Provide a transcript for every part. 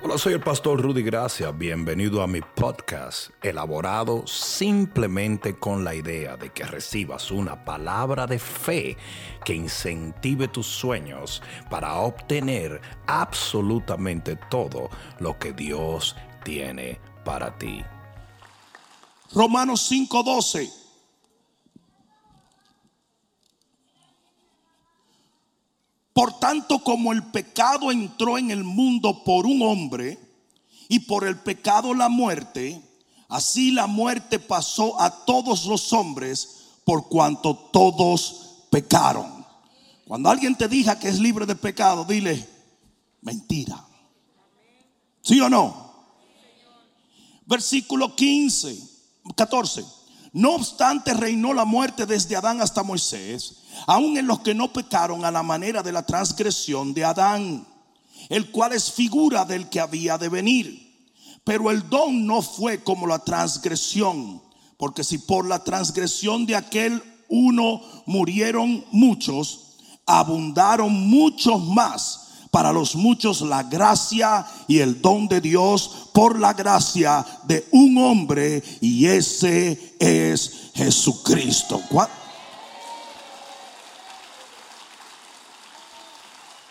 Hola, soy el pastor Rudy Gracia. Bienvenido a mi podcast, elaborado simplemente con la idea de que recibas una palabra de fe que incentive tus sueños para obtener absolutamente todo lo que Dios tiene para ti. Romanos 5:12. Por tanto, como el pecado entró en el mundo por un hombre y por el pecado la muerte, así la muerte pasó a todos los hombres por cuanto todos pecaron. Cuando alguien te diga que es libre de pecado, dile, mentira. ¿Sí o no? Versículo 15, 14. No obstante, reinó la muerte desde Adán hasta Moisés, aun en los que no pecaron a la manera de la transgresión de Adán, el cual es figura del que había de venir. Pero el don no fue como la transgresión, porque si por la transgresión de aquel uno murieron muchos, abundaron muchos más para los muchos la gracia y el don de Dios por la gracia de un hombre y ese es Jesucristo.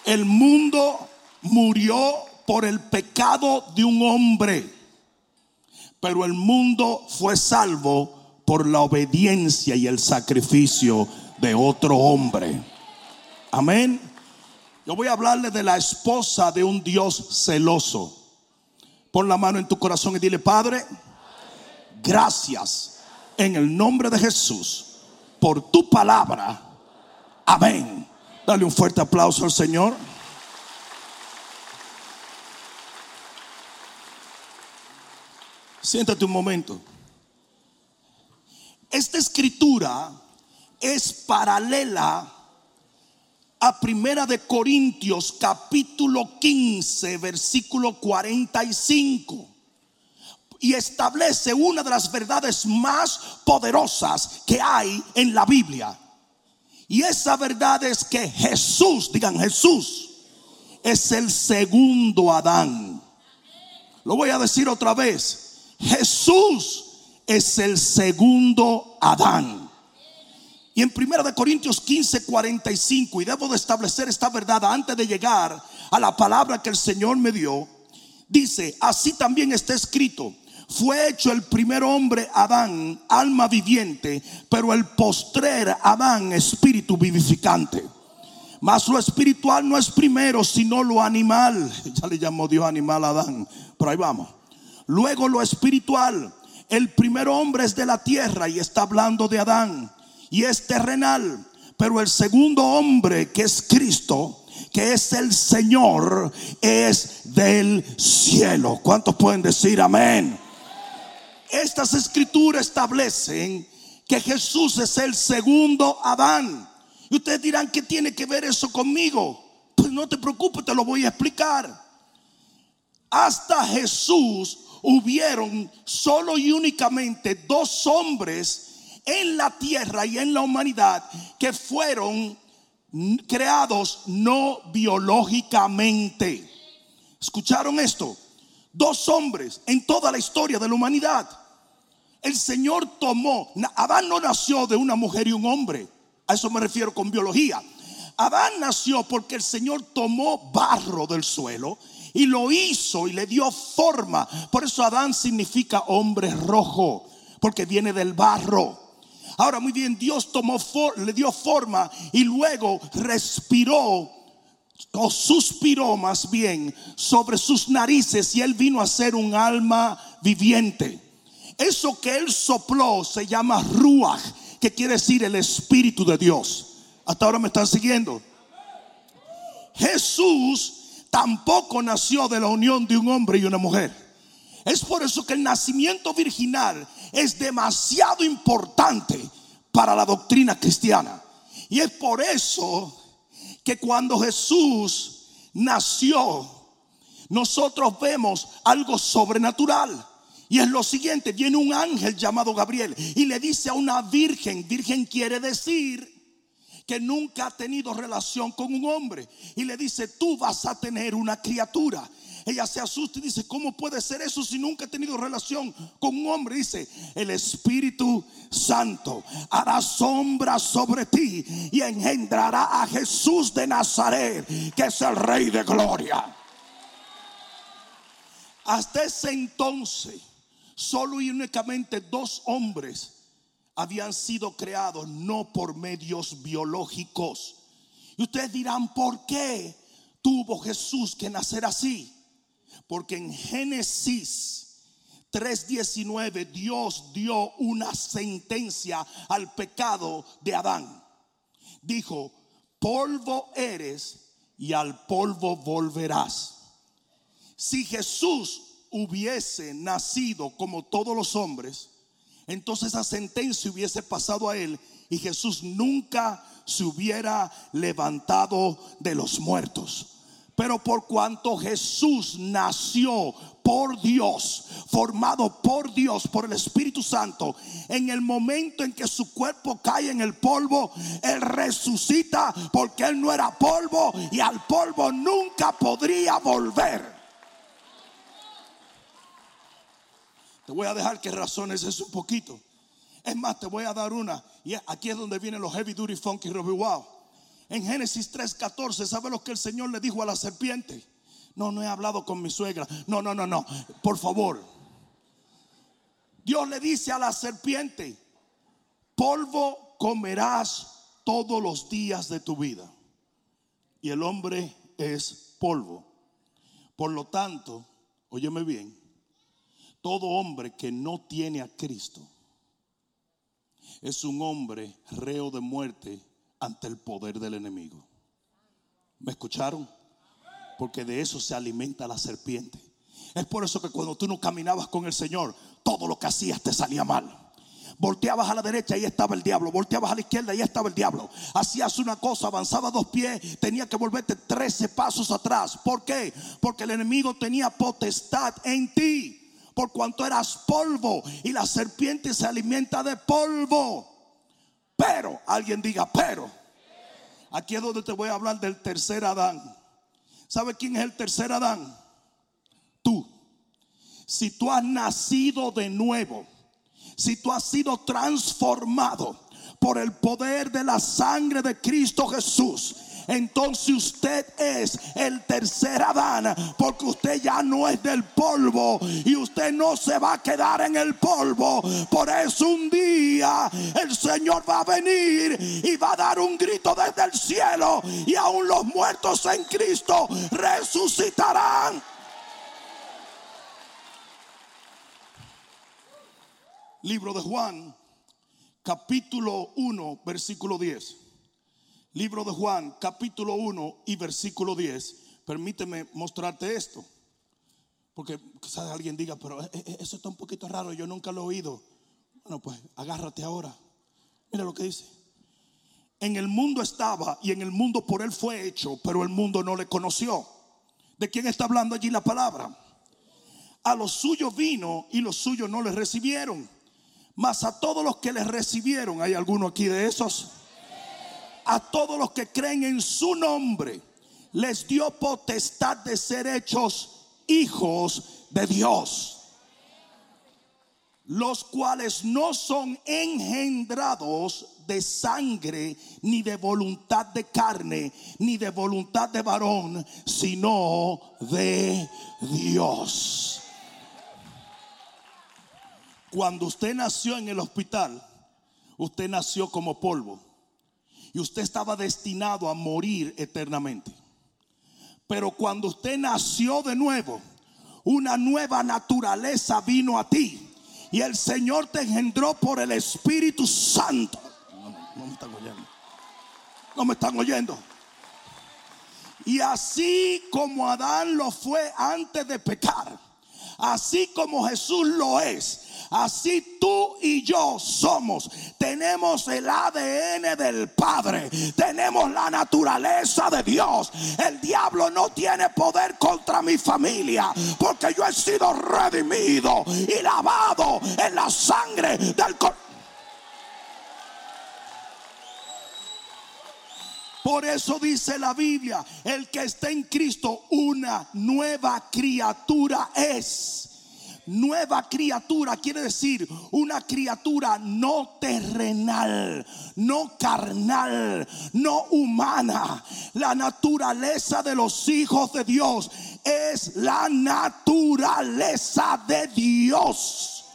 El mundo murió por el pecado de un hombre, pero el mundo fue salvo por la obediencia y el sacrificio de otro hombre. Amén. Yo voy a hablarle de la esposa de un Dios celoso. Pon la mano en tu corazón y dile, Padre, gracias en el nombre de Jesús por tu palabra. Amén. Dale un fuerte aplauso al Señor. Siéntate un momento. Esta escritura es paralela a Primera de Corintios capítulo 15 versículo 45 y establece una de las verdades más poderosas que hay en la Biblia. Y esa verdad es que Jesús, digan Jesús, es el segundo Adán. Lo voy a decir otra vez. Jesús es el segundo Adán. Y en 1 Corintios 15, 45, y debo de establecer esta verdad antes de llegar a la palabra que el Señor me dio, dice, así también está escrito, fue hecho el primer hombre Adán, alma viviente, pero el postrer Adán, espíritu vivificante. Mas lo espiritual no es primero, sino lo animal. Ya le llamó Dios animal a Adán, pero ahí vamos. Luego lo espiritual. El primer hombre es de la tierra y está hablando de Adán y es terrenal. Pero el segundo hombre que es Cristo, que es el Señor, es del cielo. ¿Cuántos pueden decir amén? Estas escrituras establecen que Jesús es el segundo Adán. Y ustedes dirán, ¿qué tiene que ver eso conmigo? Pues no te preocupes, te lo voy a explicar. Hasta Jesús hubieron solo y únicamente dos hombres en la tierra y en la humanidad que fueron creados no biológicamente. ¿Escucharon esto? Dos hombres en toda la historia de la humanidad. El Señor tomó, Adán no nació de una mujer y un hombre, a eso me refiero con biología. Adán nació porque el Señor tomó barro del suelo y lo hizo y le dio forma. Por eso Adán significa hombre rojo, porque viene del barro. Ahora, muy bien, Dios tomó, le dio forma y luego respiró o suspiró más bien sobre sus narices y él vino a ser un alma viviente. Eso que él sopló se llama ruach, que quiere decir el espíritu de Dios. Hasta ahora me están siguiendo. Jesús tampoco nació de la unión de un hombre y una mujer. Es por eso que el nacimiento virginal es demasiado importante para la doctrina cristiana. Y es por eso que cuando Jesús nació, nosotros vemos algo sobrenatural. Y es lo siguiente, viene un ángel llamado Gabriel y le dice a una virgen, virgen quiere decir que nunca ha tenido relación con un hombre. Y le dice, tú vas a tener una criatura Ella se asusta y dice, ¿cómo puede ser eso si nunca he tenido relación con un hombre? Dice, el Espíritu Santo hará sombra sobre ti y engendrará a Jesús de Nazaret, que es el Rey de Gloria. Hasta ese entonces, solo y únicamente dos hombres habían sido creados, no por medios biológicos. Y ustedes dirán, ¿por qué tuvo Jesús que nacer así? Porque en Génesis 3:19 Dios dio una sentencia al pecado de Adán. Dijo, polvo eres y al polvo volverás. Si Jesús hubiese nacido como todos los hombres, entonces esa sentencia hubiese pasado a él y Jesús nunca se hubiera levantado de los muertos. Pero por cuanto Jesús nació por Dios, formado por Dios, por el Espíritu Santo, en el momento en que su cuerpo cae en el polvo, Él resucita porque Él no era polvo y al polvo nunca podría volver. Te voy a dejar que razones eso un poquito. Es más, te voy a dar una. Y aquí es donde vienen los heavy duty funky Robbie Wow. En Génesis 3:14, ¿sabe lo que el Señor le dijo a la serpiente? No, no he hablado con mi suegra. No, no, no, no. Por favor. Dios le dice a la serpiente, polvo comerás todos los días de tu vida. Y el hombre es polvo. Por lo tanto, óyeme bien, todo hombre que no tiene a Cristo es un hombre reo de muerte ante el poder del enemigo. ¿Me escucharon? Porque de eso se alimenta la serpiente. Es por eso que cuando tú no caminabas con el Señor, todo lo que hacías te salía mal. Volteabas a la derecha y estaba el diablo. Volteabas a la izquierda y estaba el diablo. Hacías una cosa, avanzaba dos pies, tenía que volverte 13 pasos atrás. ¿Por qué? Porque el enemigo tenía potestad en ti por cuanto eras polvo y la serpiente se alimenta de polvo. Pero, alguien diga, pero, aquí es donde te voy a hablar del tercer Adán. ¿Sabe quién es el tercer Adán? Tú. Si tú has nacido de nuevo, si tú has sido transformado por el poder de la sangre de Cristo Jesús, entonces usted es el tercer Adán, porque usted ya no es del polvo y usted no se va a quedar en el polvo. Por eso un día el Señor va a venir y va a dar un grito desde el cielo y aún los muertos en Cristo resucitarán. Libro de Juan, capítulo 1, versículo 10. Libro de Juan, capítulo 1 y versículo 10. Permíteme mostrarte esto. Porque quizás alguien diga, pero eh, eh, eso está un poquito raro, yo nunca lo he oído. Bueno, pues agárrate ahora. Mira lo que dice. En el mundo estaba y en el mundo por él fue hecho, pero el mundo no le conoció. ¿De quién está hablando allí la palabra? A los suyos vino y los suyos no le recibieron. Mas a todos los que les recibieron, ¿hay alguno aquí de esos? A todos los que creen en su nombre, les dio potestad de ser hechos hijos de Dios. Los cuales no son engendrados de sangre, ni de voluntad de carne, ni de voluntad de varón, sino de Dios. Cuando usted nació en el hospital, usted nació como polvo y usted estaba destinado a morir eternamente. Pero cuando usted nació de nuevo, una nueva naturaleza vino a ti y el Señor te engendró por el Espíritu Santo. No, me están oyendo. No me están oyendo. Y así como Adán lo fue antes de pecar, así como Jesús lo es, Así tú y yo somos. Tenemos el ADN del Padre. Tenemos la naturaleza de Dios. El diablo no tiene poder contra mi familia. Porque yo he sido redimido y lavado en la sangre del Por eso dice la Biblia, el que está en Cristo, una nueva criatura es. Nueva criatura quiere decir una criatura no terrenal, no carnal, no humana. La naturaleza de los hijos de Dios es la naturaleza de Dios.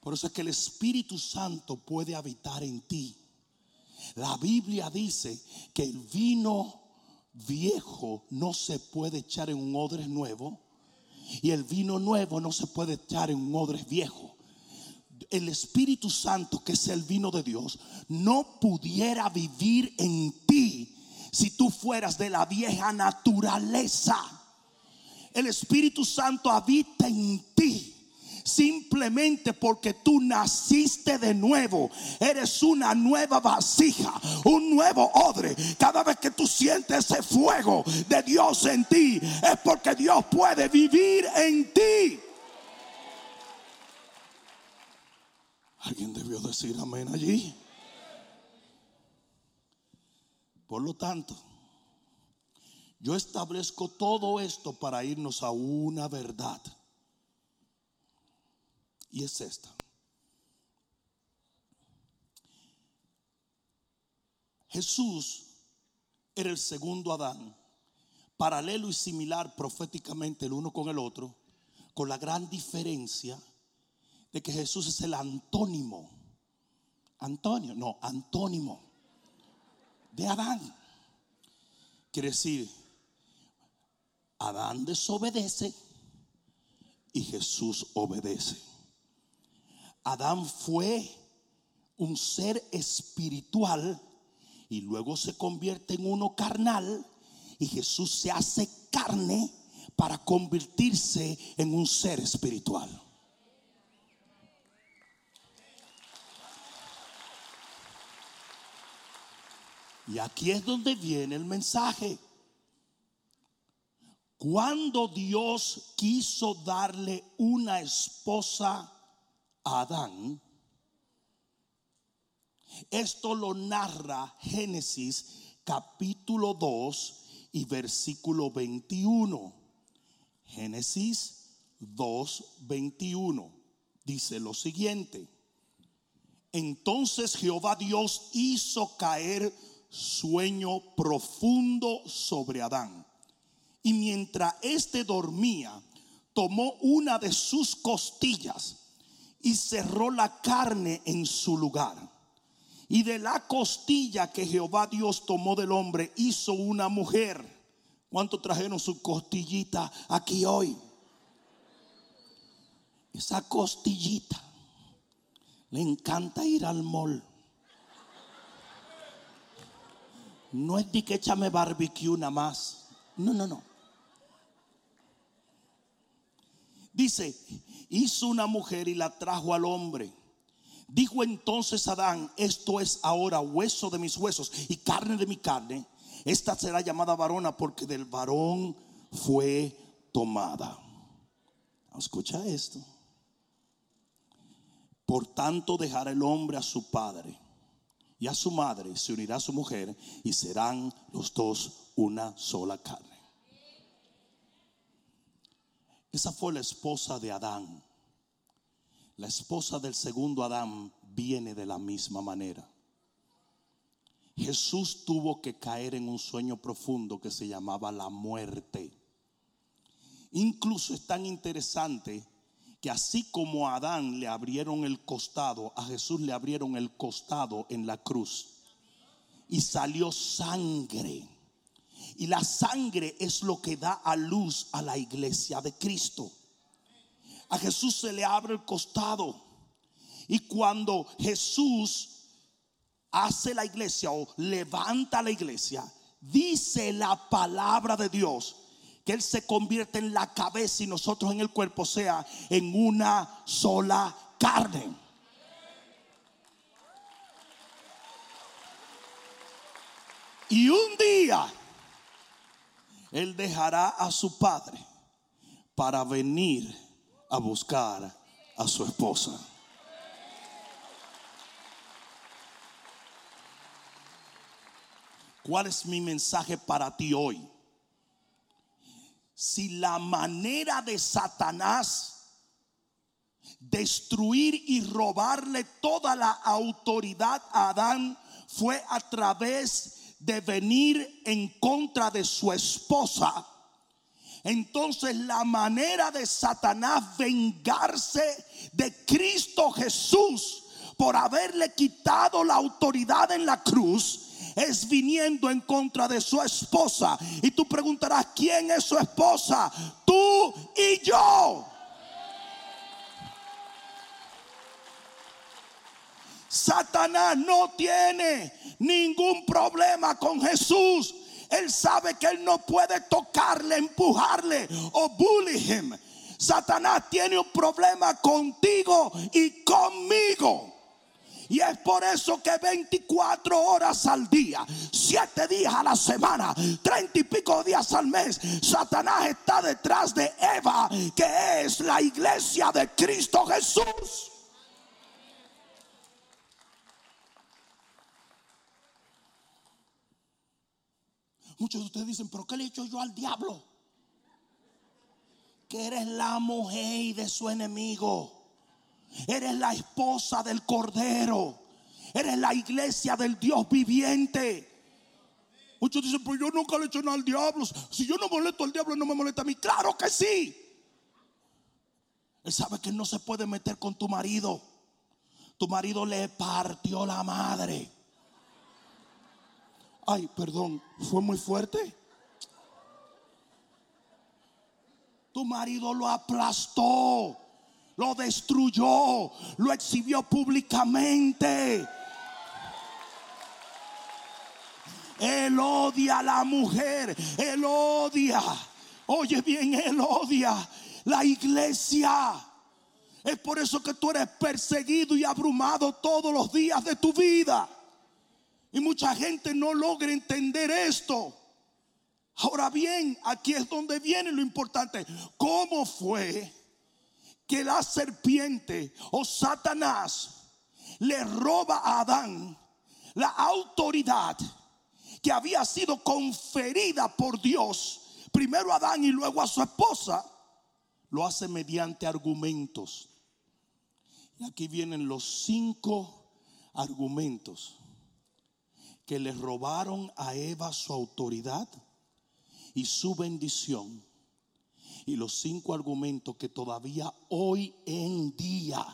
Por eso es que el Espíritu Santo puede habitar en ti. La Biblia dice que el vino viejo no se puede echar en un odre nuevo y el vino nuevo no se puede echar en un odre viejo. El Espíritu Santo, que es el vino de Dios, no pudiera vivir en ti si tú fueras de la vieja naturaleza. El Espíritu Santo habita en ti simplemente porque tú naciste de nuevo. Eres una nueva vasija, un nuevo odre. Cada vez que tú sientes ese fuego de Dios en ti, es porque Dios puede vivir en ti. Alguien debió decir amén allí. Por lo tanto, yo establezco todo esto para irnos a una verdad. Y es esta. Jesús era el segundo Adán, paralelo y similar proféticamente el uno con el otro, con la gran diferencia de que Jesús es el antónimo. Antonio, no, antónimo de Adán. Quiere decir, Adán desobedece y Jesús obedece. Adán fue un ser espiritual y luego se convierte en uno carnal y Jesús se hace carne para convertirse en un ser espiritual. Y aquí es donde viene el mensaje. Cuando Dios quiso darle una esposa Adán. Esto lo narra Génesis capítulo 2 y versículo 21. Génesis 2, 21. Dice lo siguiente. Entonces Jehová Dios hizo caer sueño profundo sobre Adán. Y mientras éste dormía, tomó una de sus costillas y cerró la carne en su lugar. Y de la costilla que Jehová Dios tomó del hombre hizo una mujer. ¿Cuánto trajeron su costillita aquí hoy? Esa costillita le encanta ir al mall. No es de que échame barbecue nada más. No, no, no. Dice, hizo una mujer y la trajo al hombre. Dijo entonces Adán, esto es ahora hueso de mis huesos y carne de mi carne. Esta será llamada varona porque del varón fue tomada. Escucha esto. Por tanto dejará el hombre a su padre y a su madre, se unirá a su mujer y serán los dos una sola carne. Esa fue la esposa de Adán. La esposa del segundo Adán viene de la misma manera. Jesús tuvo que caer en un sueño profundo que se llamaba la muerte. Incluso es tan interesante que así como a Adán le abrieron el costado, a Jesús le abrieron el costado en la cruz y salió sangre. Y la sangre es lo que da a luz a la iglesia de Cristo. A Jesús se le abre el costado. Y cuando Jesús hace la iglesia o levanta la iglesia, dice la palabra de Dios que Él se convierte en la cabeza y nosotros en el cuerpo, sea en una sola carne. Y un día él dejará a su padre para venir a buscar a su esposa. ¿Cuál es mi mensaje para ti hoy? Si la manera de Satanás destruir y robarle toda la autoridad a Adán fue a través de venir en contra de su esposa. Entonces la manera de Satanás vengarse de Cristo Jesús por haberle quitado la autoridad en la cruz es viniendo en contra de su esposa. Y tú preguntarás, ¿quién es su esposa? Tú y yo. Satanás no tiene ningún problema con Jesús. Él sabe que él no puede tocarle, empujarle o bully him. Satanás tiene un problema contigo y conmigo. Y es por eso que 24 horas al día, 7 días a la semana, 30 y pico días al mes, Satanás está detrás de Eva, que es la iglesia de Cristo Jesús. Muchos de ustedes dicen, pero ¿qué le he hecho yo al diablo? Que eres la mujer de su enemigo. Eres la esposa del Cordero. Eres la iglesia del Dios viviente. Muchos dicen, pero yo nunca le he hecho nada al diablo. Si yo no molesto al diablo, no me molesta a mí. Claro que sí. Él sabe que no se puede meter con tu marido. Tu marido le partió la madre. Ay, perdón, fue muy fuerte. Tu marido lo aplastó, lo destruyó, lo exhibió públicamente. Él odia a la mujer, él odia. Oye bien, él odia la iglesia. Es por eso que tú eres perseguido y abrumado todos los días de tu vida. Y mucha gente no logra entender esto. Ahora bien, aquí es donde viene lo importante. ¿Cómo fue que la serpiente o Satanás le roba a Adán la autoridad que había sido conferida por Dios, primero a Adán y luego a su esposa? Lo hace mediante argumentos. Y aquí vienen los cinco argumentos que le robaron a Eva su autoridad y su bendición. Y los cinco argumentos que todavía hoy en día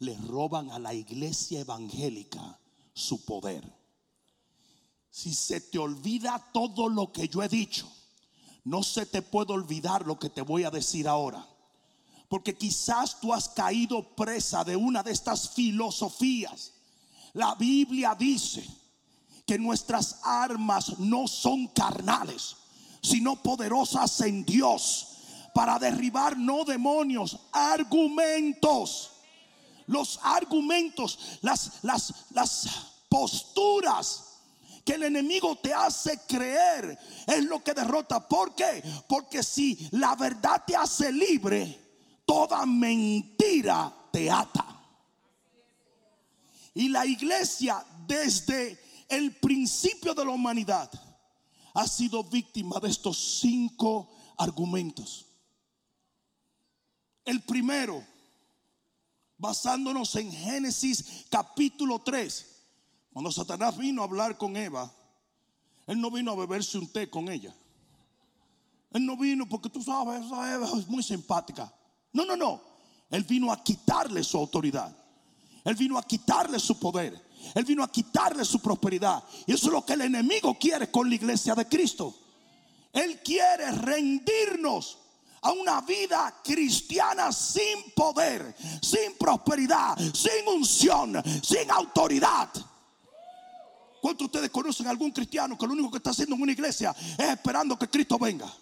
le roban a la iglesia evangélica su poder. Si se te olvida todo lo que yo he dicho, no se te puede olvidar lo que te voy a decir ahora. Porque quizás tú has caído presa de una de estas filosofías. La Biblia dice que nuestras armas no son carnales, sino poderosas en Dios para derribar no demonios, argumentos. Los argumentos, las, las, las posturas que el enemigo te hace creer es lo que derrota. ¿Por qué? Porque si la verdad te hace libre, toda mentira te ata. Y la iglesia desde el principio de la humanidad ha sido víctima de estos cinco argumentos. El primero, basándonos en Génesis capítulo 3, cuando Satanás vino a hablar con Eva, él no vino a beberse un té con ella. Él no vino porque tú sabes, Eva es muy simpática. No, no, no. Él vino a quitarle su autoridad. Él vino a quitarle su poder. Él vino a quitarle su prosperidad. Y eso es lo que el enemigo quiere con la iglesia de Cristo. Él quiere rendirnos a una vida cristiana sin poder, sin prosperidad, sin unción, sin autoridad. ¿Cuántos de ustedes conocen a algún cristiano que lo único que está haciendo en una iglesia es esperando que Cristo venga?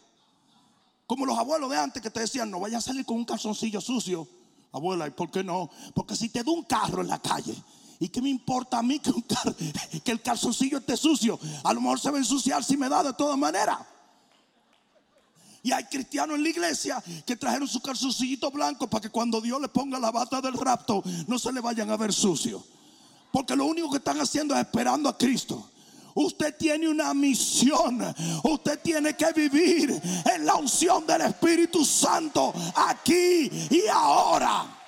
Como los abuelos de antes que te decían, no vayas a salir con un calzoncillo sucio. Abuela, ¿y por qué no? Porque si te da un carro en la calle, ¿Y qué me importa a mí que, el calzoncillo esté sucio? A lo mejor se va a ensuciar si me da de todas maneras. Y hay cristianos en la iglesia que trajeron su calzoncillito blanco para que cuando Dios le ponga la bata del rapto no se le vayan a ver sucio. Porque lo único que están haciendo es esperando a Cristo. Usted tiene una misión. Usted tiene que vivir en la unción del Espíritu Santo aquí y ahora.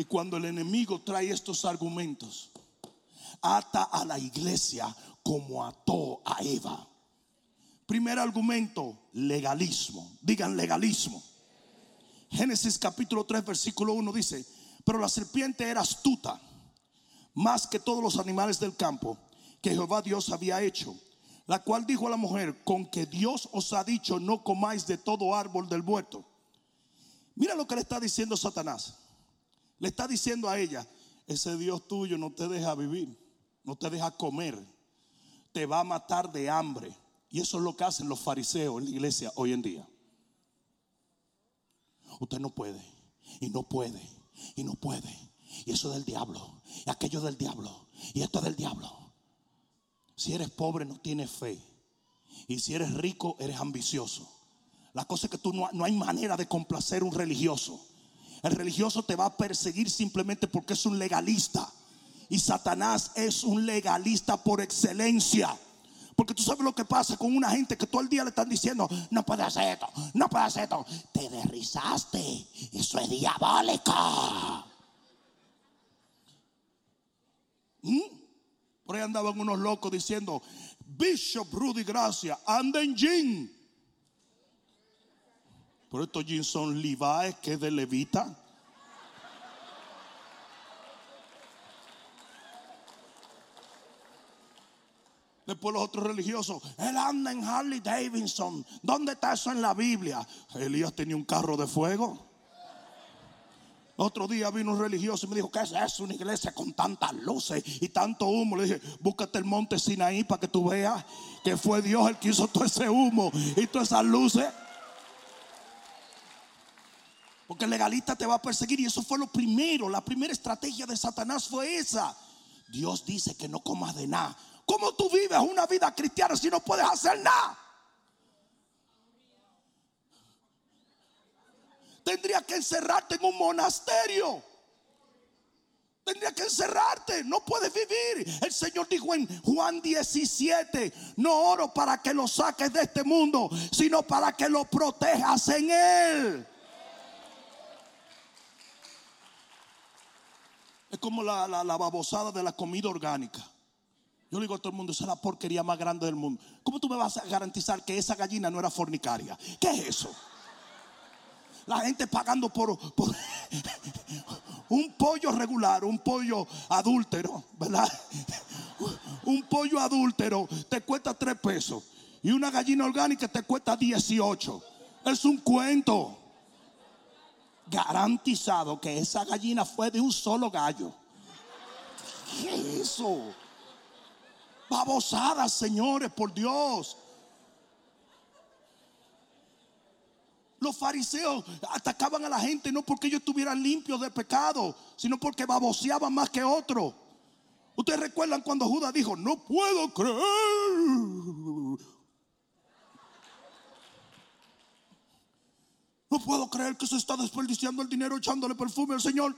Y cuando el enemigo trae estos argumentos, ata a la iglesia como ató a Eva. Primer argumento, legalismo. Digan legalismo. Génesis capítulo 3, versículo 1 dice, pero la serpiente era astuta más que todos los animales del campo que Jehová Dios había hecho, la cual dijo a la mujer, con que Dios os ha dicho, no comáis de todo árbol del huerto. Mira lo que le está diciendo Satanás. Le está diciendo a ella, ese Dios tuyo no te deja vivir, no te deja comer, te va a matar de hambre. Y eso es lo que hacen los fariseos en la iglesia hoy en día. Usted no puede, y no puede, y no puede. Y eso es del diablo, y aquello del diablo, y esto es del diablo. Si eres pobre no tienes fe. Y si eres rico eres ambicioso. La cosa es que tú no, no hay manera de complacer un religioso. El religioso te va a perseguir simplemente porque es un legalista. Y Satanás es un legalista por excelencia. Porque tú sabes lo que pasa con una gente que todo el día le están diciendo, no puede hacer esto, no puede hacer esto. Te derrizaste. Eso es diabólico. ¿Mm? Por ahí andaban unos locos diciendo, Bishop Rudy Gracia, anda en jean. Pero estos jeans son que es de levita. Después los otros religiosos, él anda en Harley Davidson. ¿Dónde está eso en la Biblia? Elías tenía un carro de fuego. Otro día vino un religioso y me dijo, ¿qué es eso? Una iglesia con tantas luces y tanto humo. Le dije, búscate el monte Sinaí para que tú veas que fue Dios el que hizo todo ese humo y todas esas luces. Porque el legalista te va a perseguir y eso fue lo primero. La primera estrategia de Satanás fue esa. Dios dice que no comas de nada. ¿Cómo tú vives una vida cristiana si no puedes hacer nada? Tendría que encerrarte en un monasterio. Tendría que encerrarte, no puedes vivir. El Señor dijo en Juan 17, no oro para que lo saques de este mundo, sino para que lo protejas en él. Es como la, la babosada de la comida orgánica. Yo le digo a todo el mundo, esa es la porquería más grande del mundo. ¿Cómo tú me vas a garantizar que esa gallina no era fornicaria? ¿Qué es eso? La gente pagando por, por un pollo regular, un pollo adúltero, ¿verdad? Un pollo adúltero te cuesta tres pesos y una gallina orgánica te cuesta 18. Es un cuento. Garantizado que esa gallina fue de un solo gallo. ¿Qué es eso? babosadas, señores, por Dios. Los fariseos atacaban a la gente no porque ellos estuvieran limpios de pecado, sino porque baboseaban más que otros. Ustedes recuerdan cuando Judas dijo, no puedo creer. No puedo creer que se está desperdiciando el dinero echándole perfume al Señor.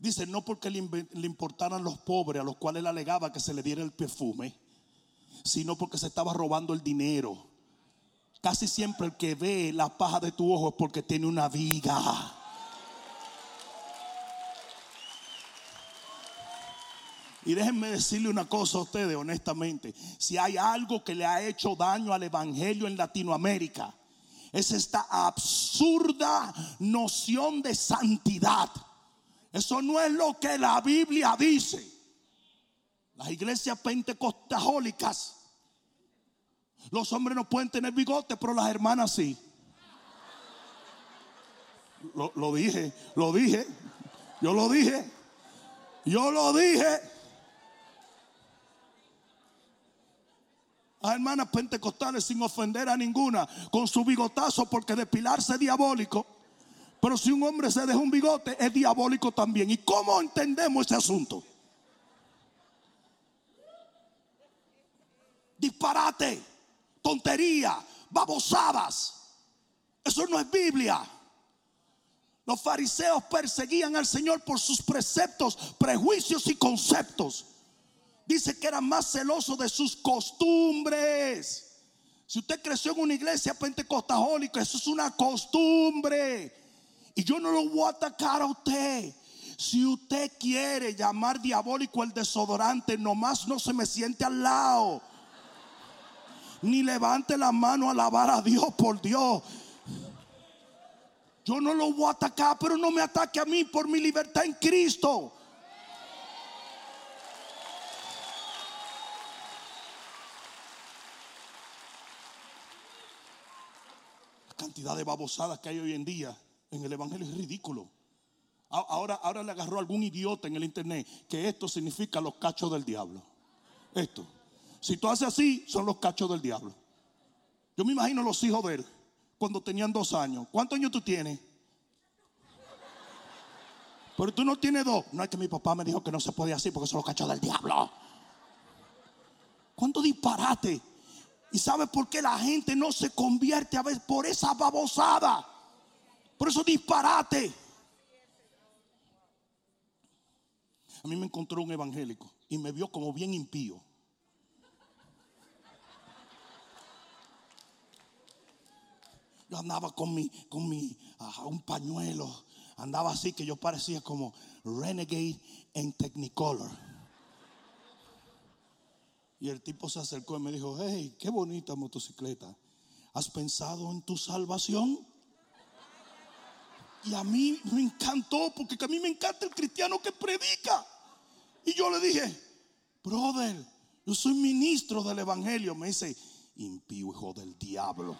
Dice, no porque le, importaran los pobres a los cuales él alegaba que se le diera el perfume, sino porque se estaba robando el dinero. Casi siempre el que ve la paja de tu ojo es porque tiene una viga. Y déjenme decirle una cosa a ustedes honestamente. Si hay algo que le ha hecho daño al Evangelio en Latinoamérica, es esta absurda noción de santidad. Eso no es lo que la Biblia dice. Las iglesias pentecostálicas, los hombres no pueden tener bigote, pero las hermanas sí. Lo, lo, dije, lo dije, yo lo dije, yo lo dije. A hermanas pentecostales sin ofender a ninguna, con su bigotazo, porque depilarse es diabólico. Pero si un hombre se deja un bigote, es diabólico también. ¿Y cómo entendemos ese asunto? Disparate, tontería, babosadas. Eso no es Biblia. Los fariseos perseguían al Señor por sus preceptos, prejuicios y conceptos. Dice que era más celoso de sus costumbres. Si usted creció en una iglesia pentecostalógica, eso es una costumbre. Y yo no lo voy a atacar a usted. Si usted quiere llamar diabólico el desodorante, nomás no se me siente al lado. Ni levante la mano a alabar a Dios, por Dios. Yo no lo voy a atacar, pero no me ataque a mí por mi libertad en Cristo. Cantidad de babosadas que hay hoy en día en el Evangelio es ridículo. Ahora, ahora le agarró algún idiota en el internet que esto significa los cachos del diablo. Esto. Si tú haces así, son los cachos del diablo. Yo me imagino los hijos de él cuando tenían dos años. ¿Cuántos años tú tienes? Pero tú no tienes dos. No es que mi papá me dijo que no se podía así porque son los cachos del diablo. ¿Cuánto disparate? ¿Y sabes por qué la gente no se convierte a veces por esa babosada? Por eso disparate. A mí me encontró un evangélico y me vio como bien impío. Yo andaba con mi, con mi, un pañuelo. Andaba así que yo parecía como Renegade en Technicolor. Y el tipo se acercó y me dijo, hey, qué bonita motocicleta. ¿Has pensado en tu salvación? Y a mí me encantó, porque a mí me encanta el cristiano que predica. Y yo le dije, brother, yo soy ministro del Evangelio. Me dice, impío hijo del diablo.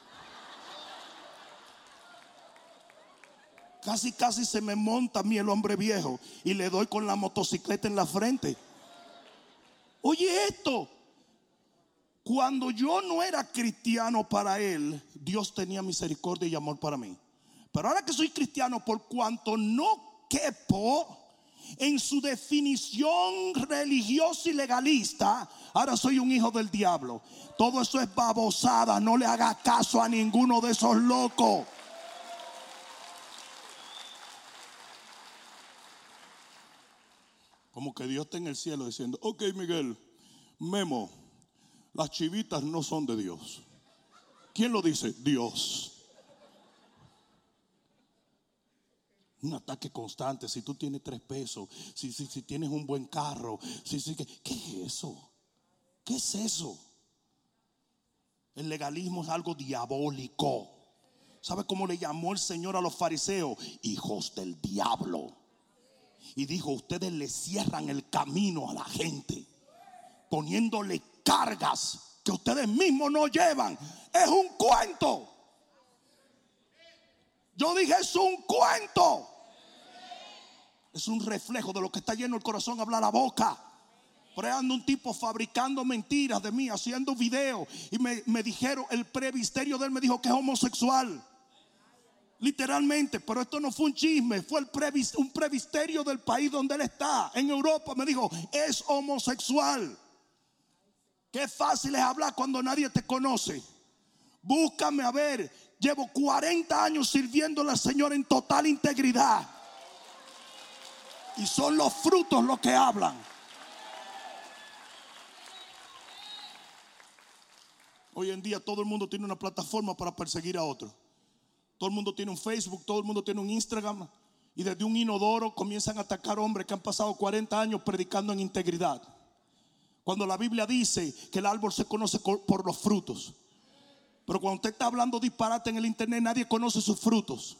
Casi, casi se me monta a mí el hombre viejo y le doy con la motocicleta en la frente. Oye esto, cuando yo no era cristiano para él, Dios tenía misericordia y amor para mí. Pero ahora que soy cristiano, por cuanto no quepo en su definición religiosa y legalista, ahora soy un hijo del diablo. Todo eso es babosada, no le haga caso a ninguno de esos locos. Como que Dios está en el cielo diciendo, ok Miguel, Memo, las chivitas no son de Dios. ¿Quién lo dice? Dios. Un ataque constante. Si tú tienes tres pesos, si, si, si tienes un buen carro, si, si, ¿qué, ¿qué es eso? ¿Qué es eso? El legalismo es algo diabólico. ¿Sabe cómo le llamó el Señor a los fariseos? Hijos del diablo y dijo, ustedes le cierran el camino a la gente, poniéndole cargas que ustedes mismos no llevan. Es un cuento. Yo dije, es un cuento. Es un reflejo de lo que está lleno el corazón, habla la boca. Por ahí anda un tipo fabricando mentiras de mí, haciendo videos. Y me, me dijeron, el previsterio de él me dijo que es homosexual. Literalmente, pero esto no fue un chisme, fue el un previsterio del país donde él está, en Europa. Me dijo, es homosexual. Qué fácil es hablar cuando nadie te conoce. Búscame a ver, llevo 40 años sirviendo al Señor en total integridad. Y son los frutos los que hablan. Hoy en día todo el mundo tiene una plataforma para perseguir a otro. Todo el mundo tiene un Facebook, todo el mundo tiene un Instagram. Y desde un inodoro comienzan a atacar hombres que han pasado 40 años predicando en integridad. Cuando la Biblia dice que el árbol se conoce por los frutos. Pero cuando usted está hablando disparate en el internet, nadie conoce sus frutos.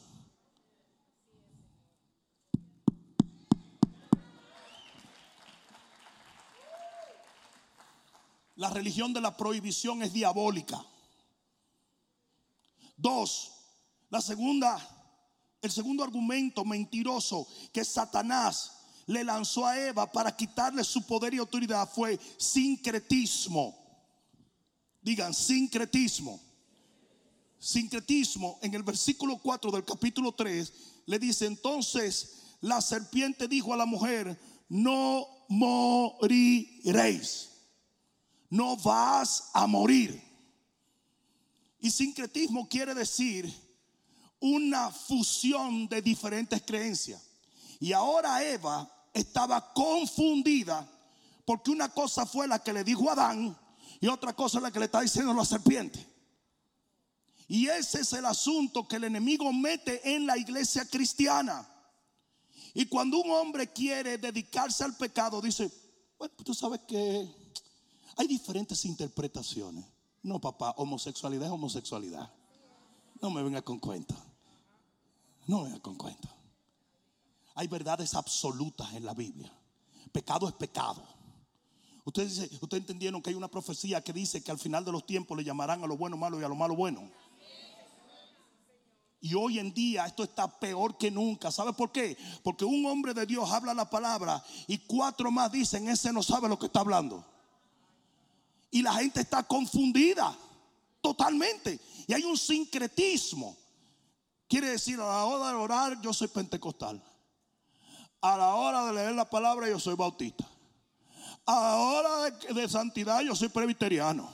La religión de la prohibición es diabólica. Dos, la segunda, el segundo argumento mentiroso que Satanás le lanzó a Eva para quitarle su poder y autoridad fue sincretismo. Digan, sincretismo. Sincretismo en el versículo 4 del capítulo 3 le dice entonces la serpiente dijo a la mujer, no moriréis, no vas a morir. Y sincretismo quiere decir una fusión de diferentes creencias. Y ahora Eva estaba confundida Porque una cosa fue la que le dijo Adán y otra cosa es la que le está diciendo la serpiente. Y ese es el asunto que el enemigo mete en la iglesia cristiana. Y cuando un hombre quiere dedicarse al pecado, dice, bueno, tú sabes que hay diferentes interpretaciones. No, papá, homosexualidad es homosexualidad. No me venga con cuenta. No me venga con cuenta. Hay verdades absolutas en la Biblia. Pecado es pecado. Ustedes, ustedes entendieron que hay una profecía que dice que al final de los tiempos le llamarán a lo bueno malo y a lo malo bueno. Y hoy en día esto está peor que nunca. ¿Sabe por qué? Porque un hombre de Dios habla la palabra y cuatro más dicen, ese no sabe lo que está hablando. Y la gente está confundida totalmente. Y hay un sincretismo. Quiere decir, a la hora de orar yo soy pentecostal. A la hora de leer la palabra yo soy bautista. A la hora de, santidad yo soy presbiteriano.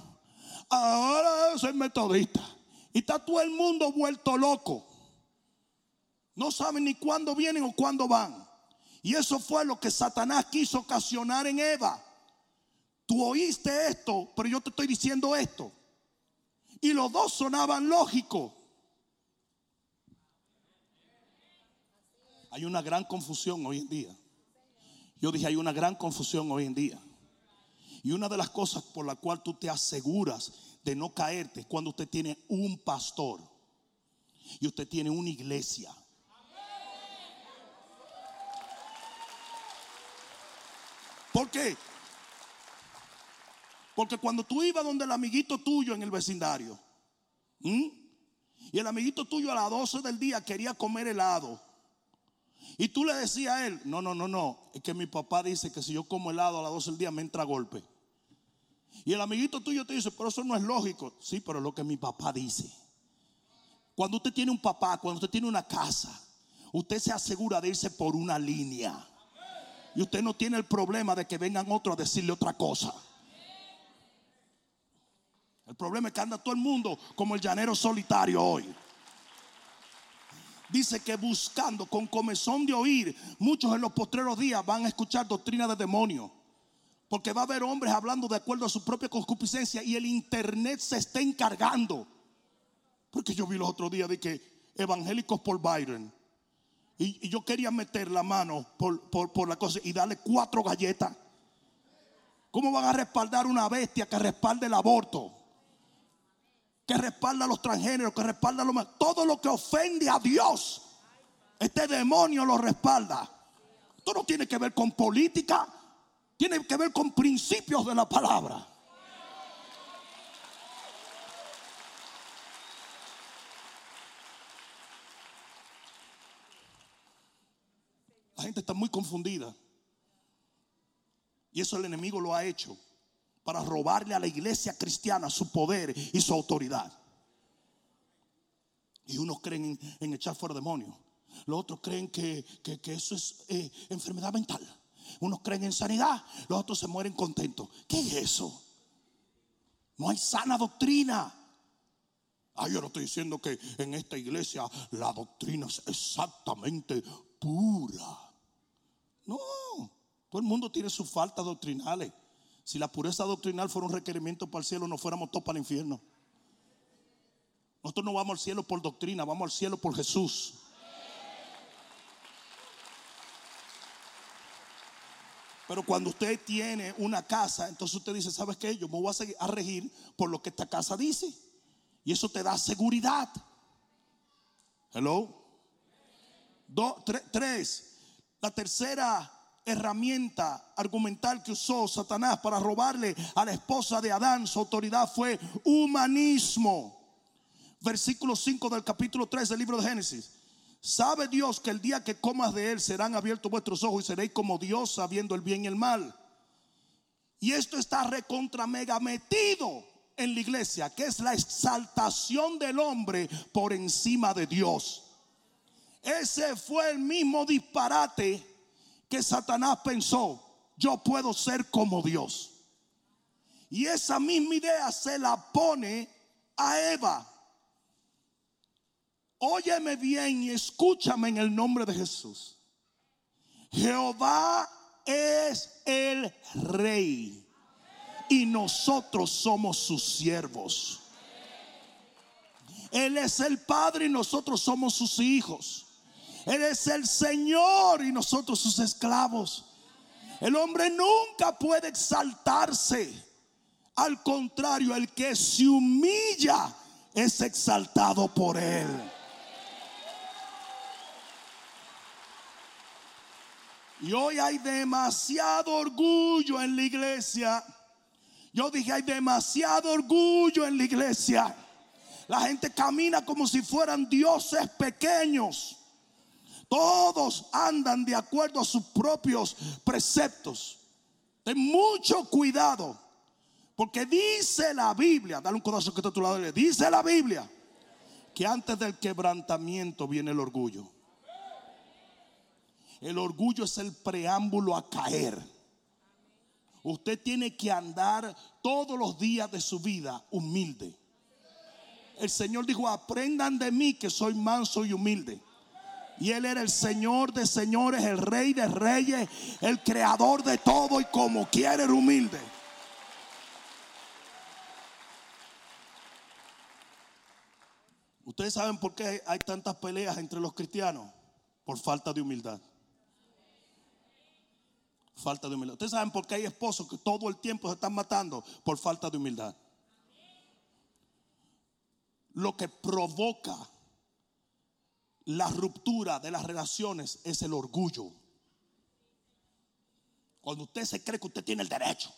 A la hora de soy metodista. Y está todo el mundo vuelto loco. No saben ni cuándo vienen o cuándo van. Y eso fue lo que Satanás quiso ocasionar en Eva. Tú oíste esto, pero yo te estoy diciendo esto. Y los dos sonaban lógicos. Hay una gran confusión hoy en día. Yo dije, hay una gran confusión hoy en día. Y una de las cosas por la cual tú te aseguras de no caerte cuando usted tiene un pastor y usted tiene una iglesia. ¿Por qué? Porque cuando tú ibas donde el amiguito tuyo en el vecindario, y el amiguito tuyo a las 12 del día quería comer helado, y tú le decías a él, no, no, no, no, es que mi papá dice que si yo como helado a las 12 del día me entra golpe. Y el amiguito tuyo te dice, pero eso no es lógico. Sí, pero es lo que mi papá dice. Cuando usted tiene un papá, cuando usted tiene una casa, usted se asegura de irse por una línea. Y usted no tiene el problema de que vengan otros a decirle otra cosa. El problema es que anda todo el mundo como el llanero solitario hoy. Dice que buscando con comezón de oír, muchos en los postreros días van a escuchar doctrina de demonios. Porque va a haber hombres hablando de acuerdo a su propia concupiscencia y el internet se está encargando. Porque yo vi los otros días de que evangélicos por Byron. Y, yo quería meter la mano por, por la cosa y darle cuatro galletas. ¿Cómo van a respaldar una bestia que respalde el aborto? Que respalda a los transgéneros, que respalda a los... Todo lo que ofende a Dios. Este demonio lo respalda. Esto no tiene que ver con política tiene que ver con principios de la palabra. La gente está muy confundida. Y eso el enemigo lo ha hecho para robarle a la iglesia cristiana su poder y su autoridad. Y unos creen en, echar fuera demonios. Los otros creen que, eso es eh, enfermedad mental. Unos creen en sanidad, los otros se mueren contentos. ¿Qué es eso? No hay sana doctrina. Ah, yo no estoy diciendo que en esta iglesia la doctrina es exactamente pura. No, todo el mundo tiene sus faltas doctrinales. Si la pureza doctrinal fuera un requerimiento para el cielo, no fuéramos todos para el infierno. Nosotros no vamos al cielo por doctrina, vamos al cielo por Jesús. Pero cuando usted tiene una casa, entonces usted dice, ¿sabes qué? Yo me voy a, regir por lo que esta casa dice. Y eso te da seguridad. Hello. tres. La tercera herramienta argumental que usó Satanás para robarle a la esposa de Adán su autoridad fue humanismo. Versículo 5 del capítulo 3 del libro de Génesis. Sabe Dios que el día que comas de él serán abiertos vuestros ojos y seréis como Dios sabiendo el bien y el mal. Y esto está recontra metido en la iglesia, que es la exaltación del hombre por encima de Dios. Ese fue el mismo disparate que Satanás pensó, yo puedo ser como Dios. Y esa misma idea se la pone a Eva. Óyeme bien y escúchame en el nombre de Jesús. Jehová es el rey y nosotros somos sus siervos. Él es el Padre y nosotros somos sus hijos. Él es el Señor y nosotros sus esclavos. El hombre nunca puede exaltarse. Al contrario, el que se humilla es exaltado por Él. Y hoy hay demasiado orgullo en la iglesia. Yo dije, hay demasiado orgullo en la iglesia. La gente camina como si fueran dioses pequeños. Todos andan de acuerdo a sus propios preceptos. Ten mucho cuidado. Porque dice la Biblia, dale un corazón que está a tu lado, dice la Biblia que antes del quebrantamiento viene el orgullo. El orgullo es el preámbulo a caer. Usted tiene que andar todos los días de su vida humilde. El Señor dijo, aprendan de mí que soy manso y humilde. Y Él era el Señor de señores, el Rey de reyes, el creador de todo y como quiere era humilde. Ustedes saben por qué hay tantas peleas entre los cristianos? Por falta de humildad. Falta de humildad. Ustedes saben por qué hay esposos que todo el tiempo se están matando por falta de humildad. Lo que provoca la ruptura de las relaciones es el orgullo. Cuando usted se cree que usted tiene el derecho,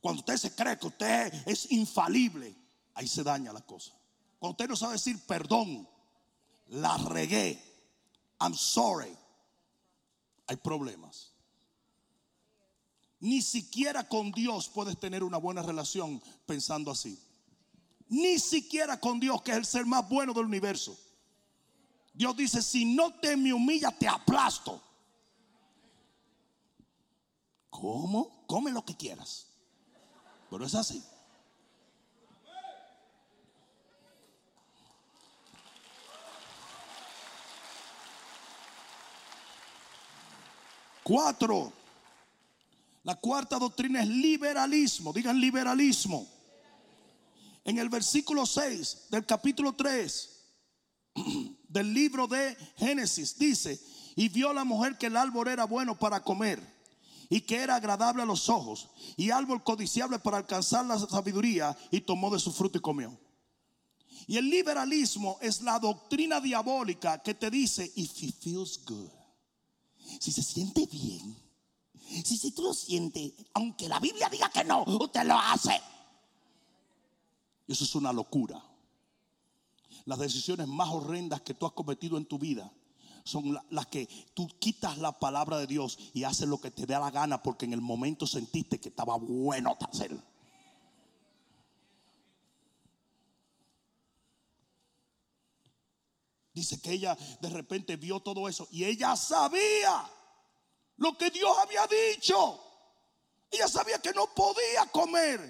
cuando usted se cree que usted es infalible, ahí se daña la cosa. Cuando usted no sabe decir perdón, la regué, I'm sorry, hay problemas. Ni siquiera con Dios puedes tener una buena relación pensando así. Ni siquiera con Dios, que es el ser más bueno del universo. Dios dice, si no te me humillas, te aplasto. ¿Cómo? Come lo que quieras. Pero es así. Cuatro. La cuarta doctrina es liberalismo. Digan liberalismo. En el versículo 6 del capítulo 3 del libro de Génesis dice, y vio la mujer que el árbol era bueno para comer y que era agradable a los ojos y árbol codiciable para alcanzar la sabiduría y tomó de su fruto y comió. Y el liberalismo es la doctrina diabólica que te dice, if it feels good, si se siente bien, si, si tú lo sientes, aunque la Biblia diga que no, usted lo hace. Eso es una locura. Las decisiones más horrendas que tú has cometido en tu vida son las que tú quitas la palabra de Dios y haces lo que te dé la gana porque en el momento sentiste que estaba bueno hacer. Dice que ella de repente vio todo eso y ella sabía lo que Dios había dicho. Ella sabía que no podía comer.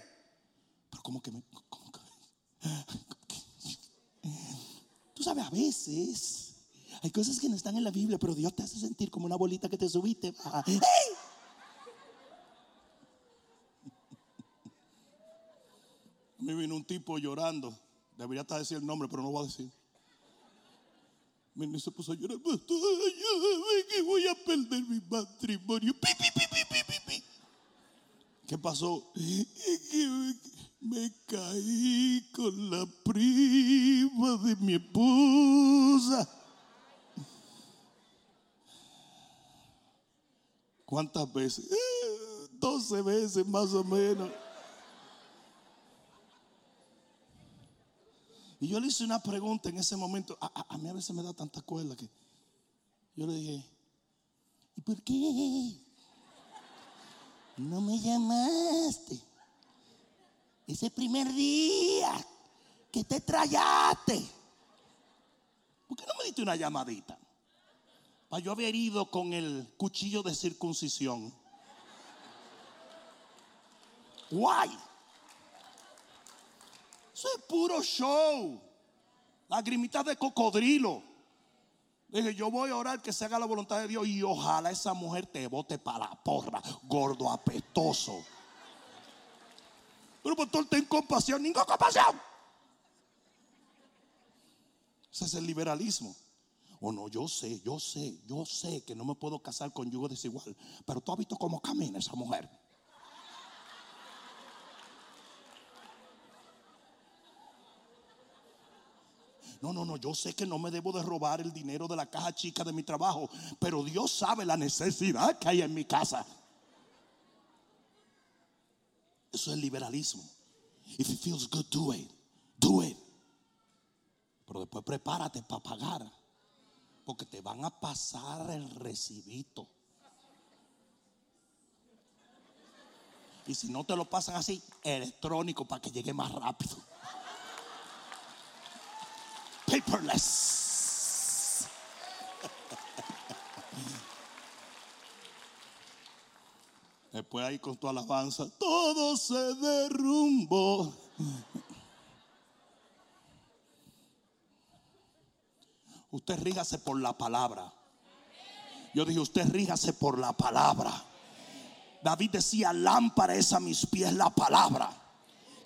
Pero como que me... Tú sabes, a veces hay cosas que no están en la Biblia, pero Dios te hace sentir como una bolita que te subiste. ¡Hey! Me vino un tipo llorando. Debería estar decir el nombre, pero no voy a decir. Me se puso a llorar. que voy a perder mi matrimonio. ¿Qué pasó? Me caí con la prima de mi esposa. ¿Cuántas veces? Eh, doce veces más o menos. Y yo le hice una pregunta en ese momento. A, mí a veces me da tanta cuerda que yo le dije, ¿y por qué no me llamaste? Ese primer día que te trayaste. ¿Por qué no me diste una llamadita? Para yo haber ido con el cuchillo de circuncisión. Guay. Eso es puro show. Lagrimitas de cocodrilo. Dije, yo voy a orar que se haga la voluntad de Dios y ojalá esa mujer te bote para la porra, gordo apestoso. Pero pastor, ten compasión, ninguna compasión. Ese es el liberalismo. O no, yo sé, yo sé, yo sé que no me puedo casar con yugo desigual. Pero tú has visto cómo camina esa mujer. No, no, no, yo sé que no me debo de robar el dinero de la caja chica de mi trabajo, pero Dios sabe la necesidad que hay en mi casa. Eso es liberalismo. If it feels good, do it. Do it. Pero después prepárate para pagar. Porque te van a pasar el recibito. Y si no te lo pasan así, electrónico para que llegue más rápido. Paperless. Después ahí con tu alabanza, todo se derrumbó. Usted rígase por la palabra. Yo dije, usted rígase por la palabra. David decía, lámpara es a mis pies la palabra.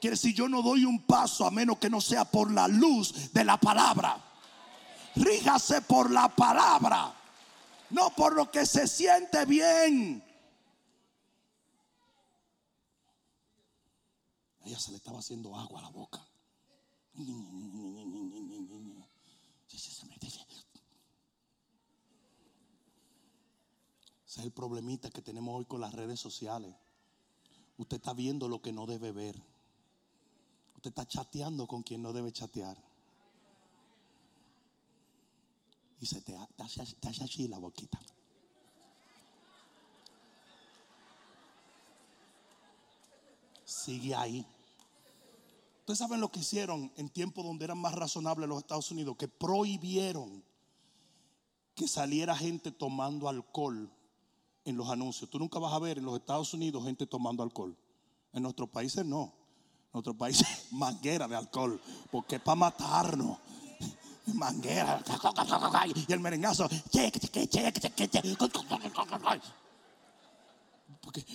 Quiere decir, yo no doy un paso a menos que no sea por la luz de la palabra. Rígase por la palabra, no por lo que se siente bien. Ella se le estaba haciendo agua a la boca. Ese es el problemita que tenemos hoy con las redes sociales. Usted está viendo lo que no debe ver. Usted está chateando con quien no debe chatear. Y se te, hace así la boquita. Sigue ahí. Ustedes saben lo que hicieron en tiempos donde eran más razonables los Estados Unidos, que prohibieron que saliera gente tomando alcohol en los anuncios. Tú nunca vas a ver en los Estados Unidos gente tomando alcohol. En nuestros países no. En nuestros países manguera de alcohol, porque es para matarnos. Manguera y el merengazo.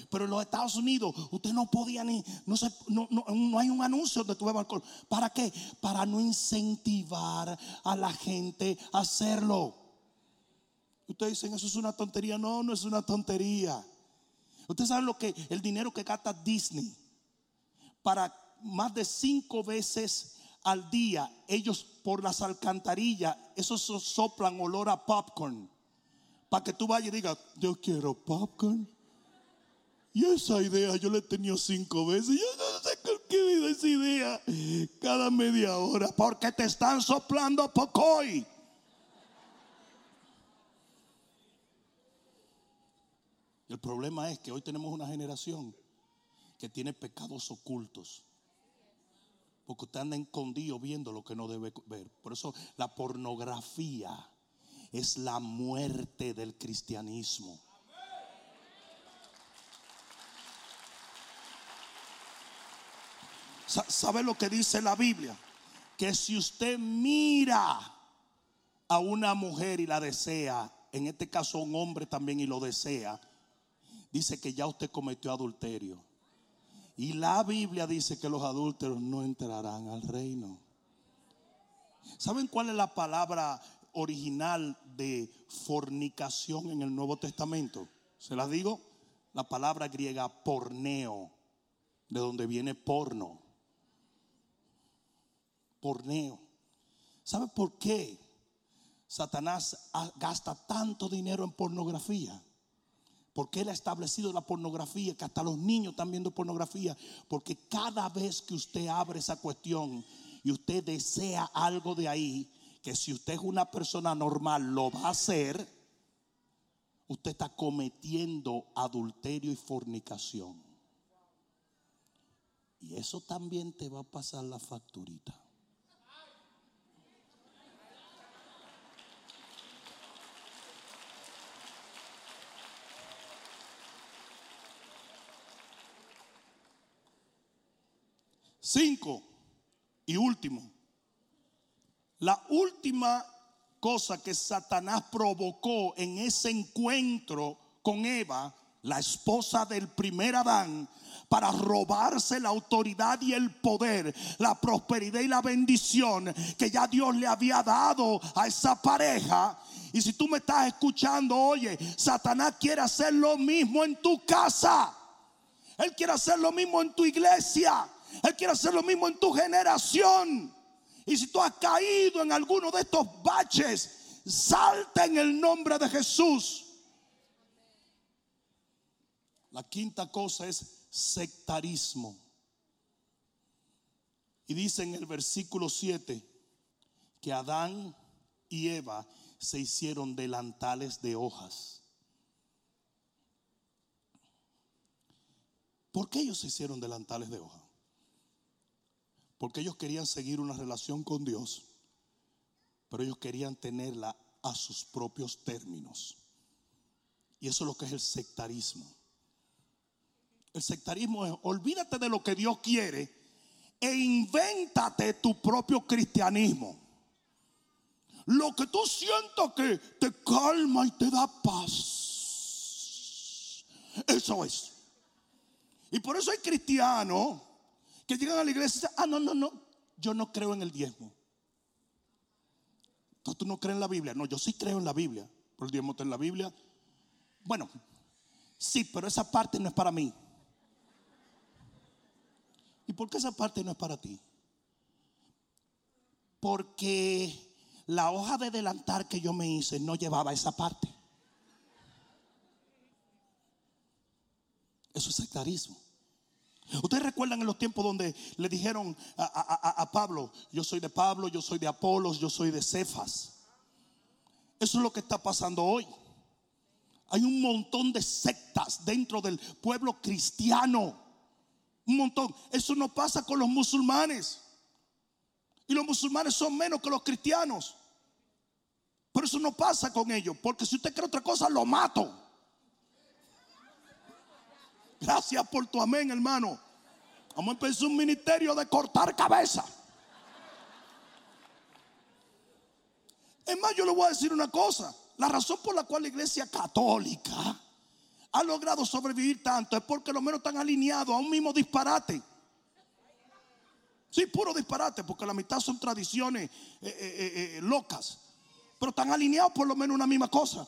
Pero en los Estados Unidos usted no podía ni, no, no, no, hay un anuncio donde tú alcohol. ¿Para qué? Para no incentivar a la gente a hacerlo. Ustedes dicen, eso es una tontería. No, no es una tontería. Ustedes saben lo que el dinero que gasta Disney para más de cinco veces al día, ellos por las alcantarillas, esos soplan olor a popcorn. Para que tú vayas y digas, yo quiero popcorn. Y esa idea yo la he tenido cinco veces. Yo no sé con qué vida esa idea cada media hora. Porque te están soplando pocoy. El problema es que hoy tenemos una generación que tiene pecados ocultos. Porque usted anda escondido viendo lo que no debe ver. Por eso la pornografía es la muerte del cristianismo. ¿Sabe lo que dice la Biblia? Que si usted mira a una mujer y la desea, en este caso un hombre también y lo desea, dice que ya usted cometió adulterio. Y la Biblia dice que los adúlteros no entrarán al reino. ¿Saben cuál es la palabra original de fornicación en el Nuevo Testamento? Se la digo, la palabra griega porneo, de donde viene porno. Porneo. ¿Sabe por qué Satanás gasta tanto dinero en pornografía? Porque Él ha establecido la pornografía, que hasta los niños están viendo pornografía. Porque cada vez que usted abre esa cuestión y usted desea algo de ahí, que si usted es una persona normal lo va a hacer, usted está cometiendo adulterio y fornicación. Y eso también te va a pasar la facturita. Cinco y último. La última cosa que Satanás provocó en ese encuentro con Eva, la esposa del primer Adán, para robarse la autoridad y el poder, la prosperidad y la bendición que ya Dios le había dado a esa pareja. Y si tú me estás escuchando, oye, Satanás quiere hacer lo mismo en tu casa. Él quiere hacer lo mismo en tu iglesia. Él quiere hacer lo mismo en tu generación. Y si tú has caído en alguno de estos baches, salta en el nombre de Jesús. La quinta cosa es sectarismo. Y dice en el versículo 7 que Adán y Eva se hicieron delantales de hojas. ¿Por qué ellos se hicieron delantales de hojas? Porque ellos querían seguir una relación con Dios, pero ellos querían tenerla a sus propios términos. Y eso es lo que es el sectarismo. El sectarismo es olvídate de lo que Dios quiere e invéntate tu propio cristianismo. Lo que tú sientas que te calma y te da paz. Eso es. Y por eso hay cristianos que llegan a la iglesia y dicen, ah, no, no, no, yo no creo en el diezmo. Entonces tú no crees en la Biblia. No, yo sí creo en la Biblia. Pero el diezmo está en la Biblia. Bueno, sí, pero esa parte no es para mí. ¿Y por qué esa parte no es para ti? Porque la hoja de delantar que yo me hice no llevaba esa parte. Eso es sectarismo. Ustedes recuerdan en los tiempos donde le dijeron a, Pablo, yo soy de Pablo, yo soy de Apolos, yo soy de Cefas. Eso es lo que está pasando hoy. Hay un montón de sectas dentro del pueblo cristiano. Un montón. Eso no pasa con los musulmanes. Y los musulmanes son menos que los cristianos. Pero eso no pasa con ellos. Porque si usted cree otra cosa, lo mato. Gracias por tu amén, hermano. Vamos a empezar un ministerio de cortar cabeza. Es más, yo le voy a decir una cosa. La razón por la cual la iglesia católica ha logrado sobrevivir tanto es porque lo menos están alineados a un mismo disparate. Sí, puro disparate, porque la mitad son tradiciones eh, eh, eh, locas. Pero están alineados por lo menos una misma cosa.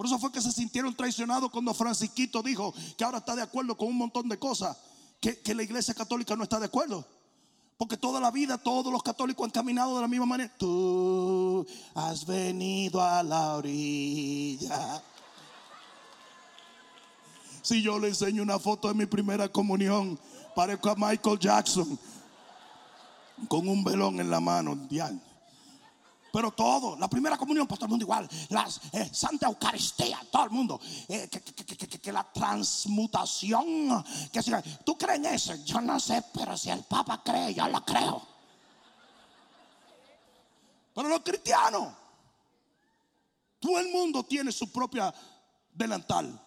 Por eso fue que se sintieron traicionados cuando Francisquito dijo que ahora está de acuerdo con un montón de cosas que, la iglesia católica no está de acuerdo. Porque toda la vida todos los católicos han caminado de la misma manera. Tú has venido a la orilla. Si yo le enseño una foto de mi primera comunión, parezco a Michael Jackson con un velón en la mano. Diana. Pero todo, la primera comunión, para todo el mundo igual. La eh, Santa Eucaristía, todo el mundo. Eh, que, la transmutación. Que ¿Tú crees en eso? Yo no sé, pero si el Papa cree, yo lo creo. Pero los cristianos, todo el mundo tiene su propia delantal.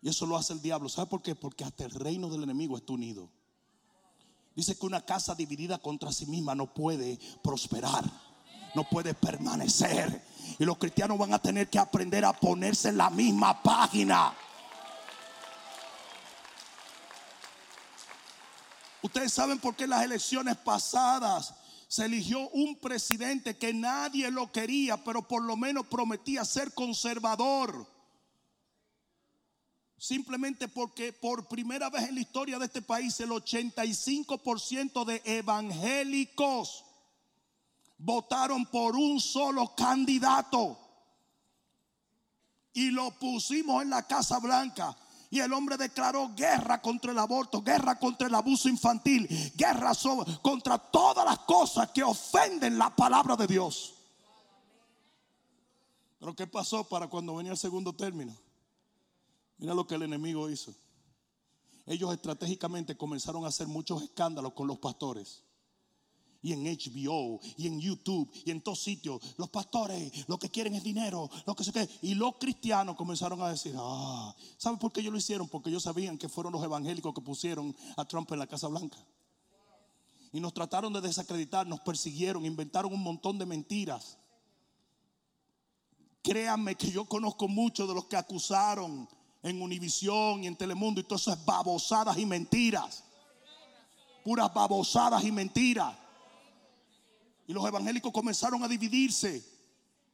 Y eso lo hace el diablo. ¿Sabe por qué? Porque hasta el reino del enemigo está unido. Dice que una casa dividida contra sí misma no puede prosperar no puede permanecer. Y los cristianos van a tener que aprender a ponerse en la misma página. Ustedes saben por qué en las elecciones pasadas se eligió un presidente que nadie lo quería, pero por lo menos prometía ser conservador. Simplemente porque por primera vez en la historia de este país el 85% de evangélicos votaron por un solo candidato y lo pusimos en la Casa Blanca. Y el hombre declaró guerra contra el aborto, guerra contra el abuso infantil, guerra contra todas las cosas que ofenden la palabra de Dios. Pero ¿qué pasó para cuando venía el segundo término? Mira lo que el enemigo hizo. Ellos estratégicamente comenzaron a hacer muchos escándalos con los pastores y en HBO y en YouTube y en todos sitios. Los pastores lo que quieren es dinero, lo que se qué. Y los cristianos comenzaron a decir, ah, ¿saben por qué ellos lo hicieron? Porque ellos sabían que fueron los evangélicos que pusieron a Trump en la Casa Blanca. Y nos trataron de desacreditar, nos persiguieron, inventaron un montón de mentiras. Créanme que yo conozco muchos de los que acusaron en Univisión y en Telemundo y todo eso es babosadas y mentiras. Puras babosadas y mentiras. Y los evangélicos comenzaron a dividirse.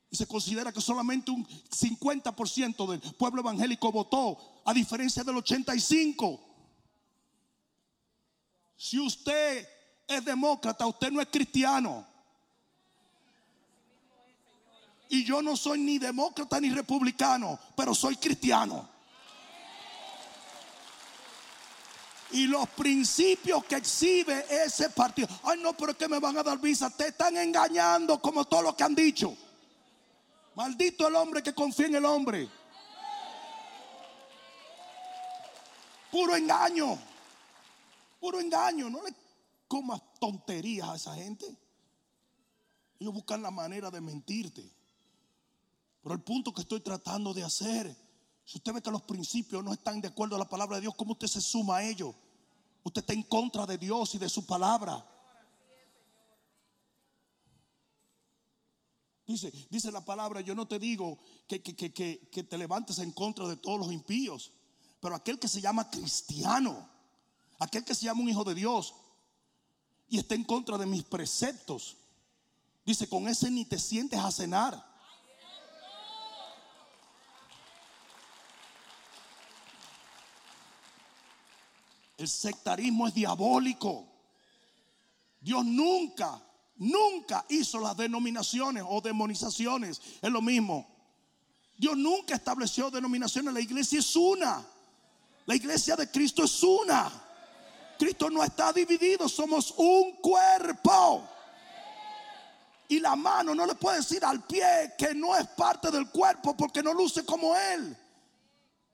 Y se considera que solamente un 50% del pueblo evangélico votó, a diferencia del 85%. Si usted es demócrata, usted no es cristiano. Y yo no soy ni demócrata ni republicano, pero soy cristiano. Y los principios que exhibe ese partido. Ay, no, pero es que me van a dar visa. Te están engañando como todo lo que han dicho. Maldito el hombre que confía en el hombre. Puro engaño. Puro engaño. No le comas tonterías a esa gente. Ellos buscan la manera de mentirte. Pero el punto que estoy tratando de hacer, si usted ve que los principios no están de acuerdo a la palabra de Dios, ¿cómo usted se suma a ellos? Usted está en contra de Dios y de su palabra. Dice, dice la palabra, yo no te digo que, que, te levantes en contra de todos los impíos, pero aquel que se llama cristiano, aquel que se llama un hijo de Dios y está en contra de mis preceptos, dice, con ese ni te sientes a cenar. El sectarismo es diabólico. Dios nunca, nunca hizo las denominaciones o demonizaciones. Es lo mismo. Dios nunca estableció denominaciones. La iglesia es una. La iglesia de Cristo es una. Cristo no está dividido. Somos un cuerpo. Y la mano no le puede decir al pie que no es parte del cuerpo porque no luce como él.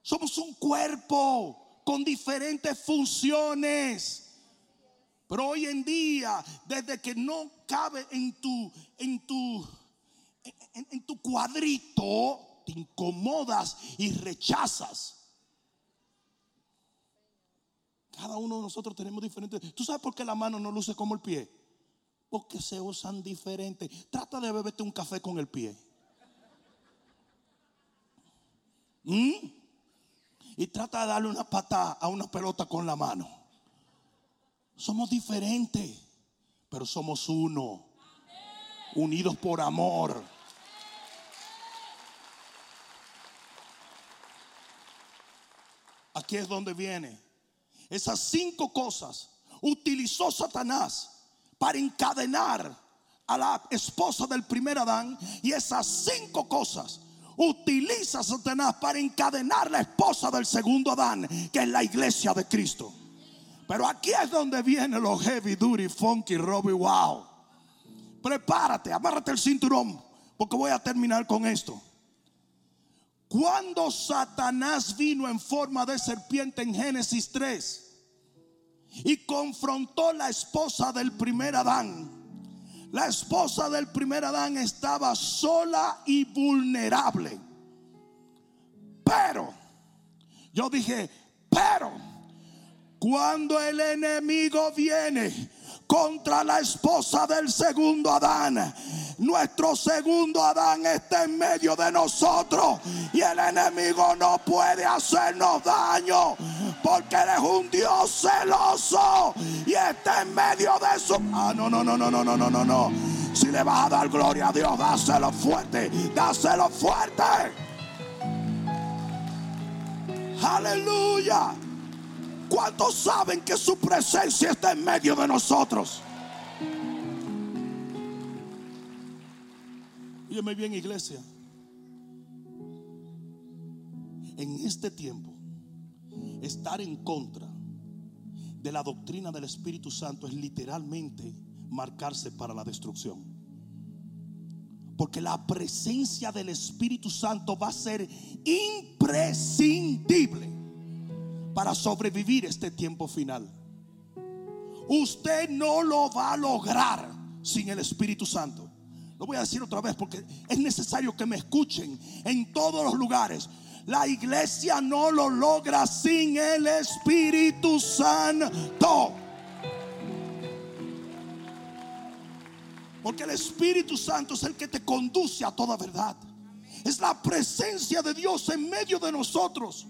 Somos un cuerpo con diferentes funciones. Pero hoy en día, desde que no cabe en tu, en tu, en, tu cuadrito, te incomodas y rechazas. Cada uno de nosotros tenemos diferentes. ¿Tú sabes por qué la mano no luce como el pie? Porque se usan diferentes. Trata de beberte un café con el pie. ¿Mm? Y trata de darle una patada a una pelota con la mano. Somos diferentes, pero somos uno, unidos por amor. Aquí es donde viene. Esas cinco cosas utilizó Satanás para encadenar a la esposa del primer Adán y esas cinco cosas utiliza Satanás para encadenar la esposa del segundo Adán, que es la iglesia de Cristo. Pero aquí es donde viene los heavy duty, funky, Robbie, wow. Prepárate, amárrate el cinturón, porque voy a terminar con esto. Cuando Satanás vino en forma de serpiente en Génesis 3 y confrontó la esposa del primer Adán, la esposa del primer Adán estaba sola y vulnerable. Pero, yo dije, pero, cuando el enemigo viene contra la esposa del segundo Adán. Nuestro segundo Adán está en medio de nosotros y el enemigo no puede hacernos daño porque Él es un Dios celoso y está en medio de su... Ah, no, no, no, no, no, no, no, no, no. Si le vas a dar gloria a Dios, dáselo fuerte, dáselo fuerte. Aleluya. ¿Cuántos saben que su presencia está en medio de nosotros? Dígame bien, iglesia. En este tiempo, estar en contra de la doctrina del Espíritu Santo es literalmente marcarse para la destrucción. Porque la presencia del Espíritu Santo va a ser imprescindible para sobrevivir este tiempo final. Usted no lo va a lograr sin el Espíritu Santo. Lo voy a decir otra vez porque es necesario que me escuchen en todos los lugares. La iglesia no lo logra sin el Espíritu Santo. Porque el Espíritu Santo es el que te conduce a toda verdad. Es la presencia de Dios en medio de nosotros.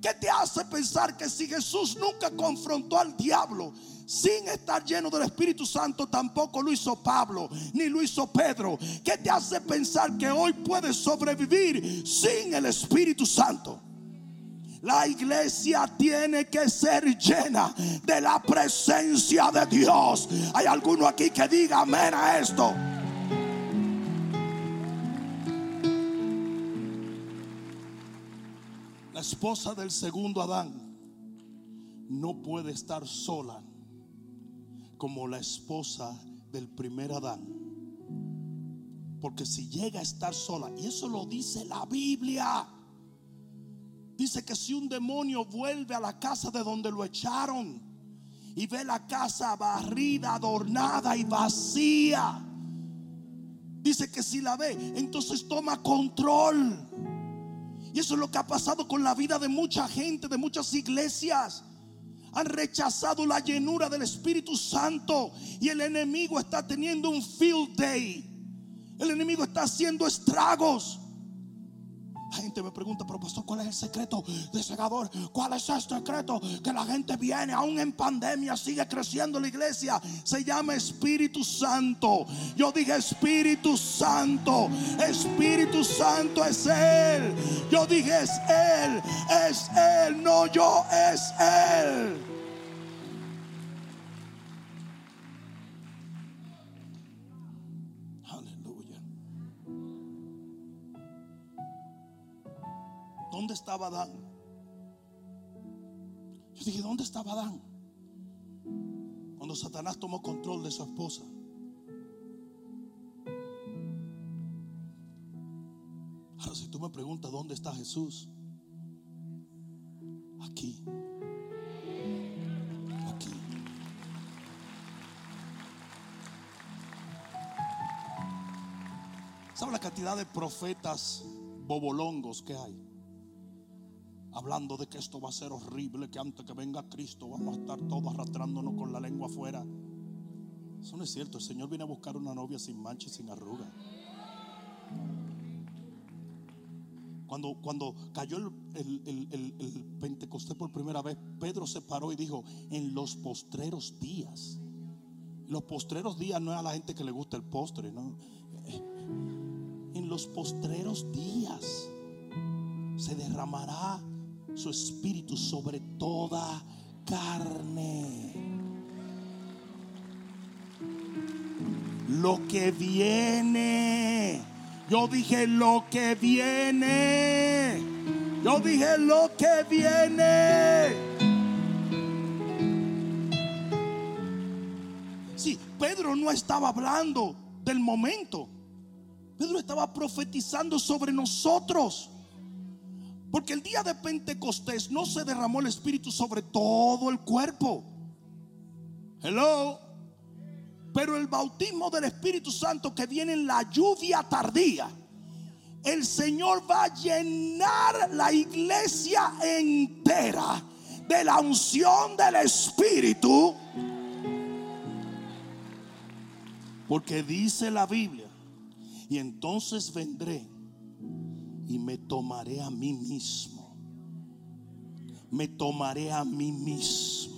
¿Qué te hace pensar que si Jesús nunca confrontó al diablo sin estar lleno del Espíritu Santo, tampoco lo hizo Pablo ni lo hizo Pedro? ¿Qué te hace pensar que hoy puedes sobrevivir sin el Espíritu Santo? La iglesia tiene que ser llena de la presencia de Dios. Hay alguno aquí que diga amén a esto. Esposa del segundo Adán no puede estar sola como la esposa del primer Adán. Porque si llega a estar sola, y eso lo dice la Biblia, dice que si un demonio vuelve a la casa de donde lo echaron y ve la casa barrida, adornada y vacía, dice que si la ve, entonces toma control. Y eso es lo que ha pasado con la vida de mucha gente, de muchas iglesias. Han rechazado la llenura del Espíritu Santo y el enemigo está teniendo un field day. El enemigo está haciendo estragos. La gente me pregunta, pero pastor, ¿cuál es el secreto de segador? ¿Cuál es el secreto? Que la gente viene, aún en pandemia, sigue creciendo la iglesia. Se llama Espíritu Santo. Yo dije Espíritu Santo. Espíritu Santo es Él. Yo dije es Él. Es Él, no yo, es Él. ¿Dónde estaba Adán? Yo dije, ¿dónde estaba Adán? Cuando Satanás tomó control de su esposa. Ahora, si tú me preguntas dónde está Jesús, aquí. Aquí. ¿Sabe la cantidad de profetas bobolongos que hay? Hablando de que esto va a ser horrible, que antes que venga Cristo vamos a estar todos arrastrándonos con la lengua afuera. Eso no es cierto. El Señor viene a buscar una novia sin mancha y sin arruga. Cuando, cuando cayó el, el- el- el- Pentecostés por primera vez, Pedro se paró y dijo, en los postreros días. Los postreros días no es a la gente que le gusta el postre, ¿no? En los postreros días se derramará su espíritu sobre toda carne. Lo que viene. Yo dije lo que viene. Yo dije lo que viene. Sí, Pedro no estaba hablando del momento. Pedro estaba profetizando sobre nosotros. Porque el día de Pentecostés no se derramó el Espíritu sobre todo el cuerpo. Hello. Pero el bautismo del Espíritu Santo que viene en la lluvia tardía, el Señor va a llenar la iglesia entera de la unción del Espíritu. Porque dice la Biblia, y entonces vendré y me tomaré a mí mismo. Me tomaré a mí mismo.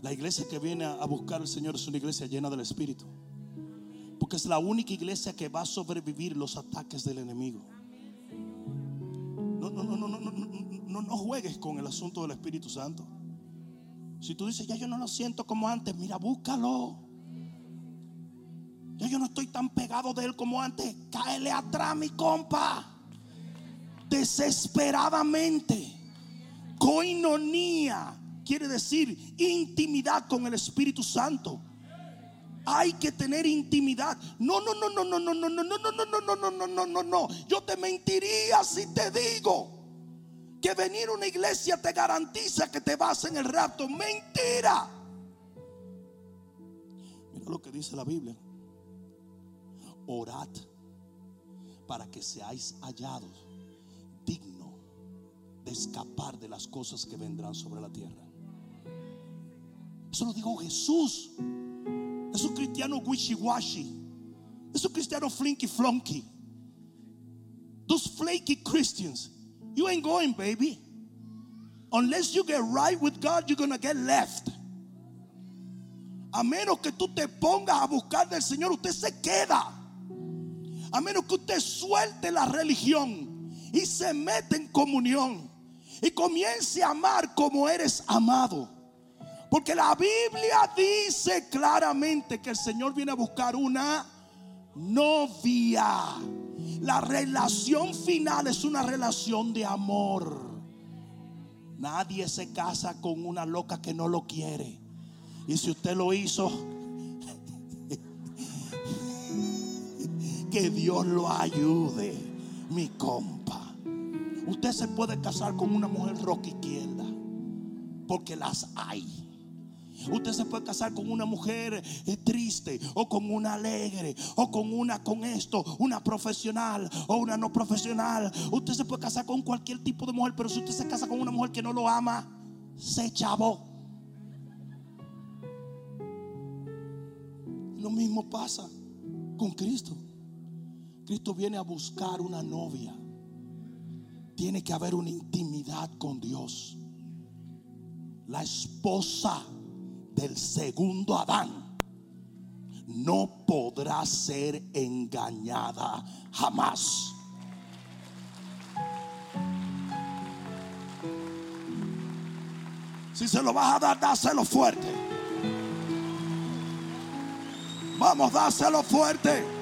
La iglesia que viene a buscar al Señor es una iglesia llena del Espíritu. Porque es la única iglesia que va a sobrevivir los ataques del enemigo. No, no, no, no, no, no, no juegues con el asunto del Espíritu Santo. Si tú dices, ya yo no lo siento como antes, mira, búscalo. Yo no estoy tan pegado de él como antes. Cáele atrás, mi compa. Desesperadamente. Coinonía quiere decir intimidad con el Espíritu Santo. Hay que tener intimidad. No, no, no, no, no, no, no, no, no, no, no, no, no, no, no, no, no. Yo te mentiría si te digo que venir a una iglesia te garantiza que te vas en el rapto. Mentira. Mira lo que dice la Biblia. Orad para que seáis hallados digno de escapar de las cosas que vendrán sobre la tierra. Eso lo dijo Jesús. Es un cristiano wishy-washy. Es un cristiano flinky flonky. Those flaky Christians, you ain't going, baby. Unless you get right with God, you're gonna get left. A menos que tú te pongas a buscar del Señor, usted se queda. A menos que usted suelte la religión y se mete en comunión y comience a amar como eres amado. Porque la Biblia dice claramente que el Señor viene a buscar una novia. La relación final es una relación de amor. Nadie se casa con una loca que no lo quiere. Y si usted lo hizo, que Dios lo ayude, mi compa. Usted se puede casar con una mujer roca izquierda, porque las hay. Usted se puede casar con una mujer eh, triste o con una alegre o con una con esto, una profesional o una no profesional. Usted se puede casar con cualquier tipo de mujer, pero si usted se casa con una mujer que no lo ama, se chavó. Lo mismo pasa con Cristo. Cristo viene a buscar una novia. Tiene que haber una intimidad con Dios. La esposa del segundo Adán no podrá ser engañada jamás. Si se lo vas a dar, dáselo fuerte. Vamos, dáselo fuerte.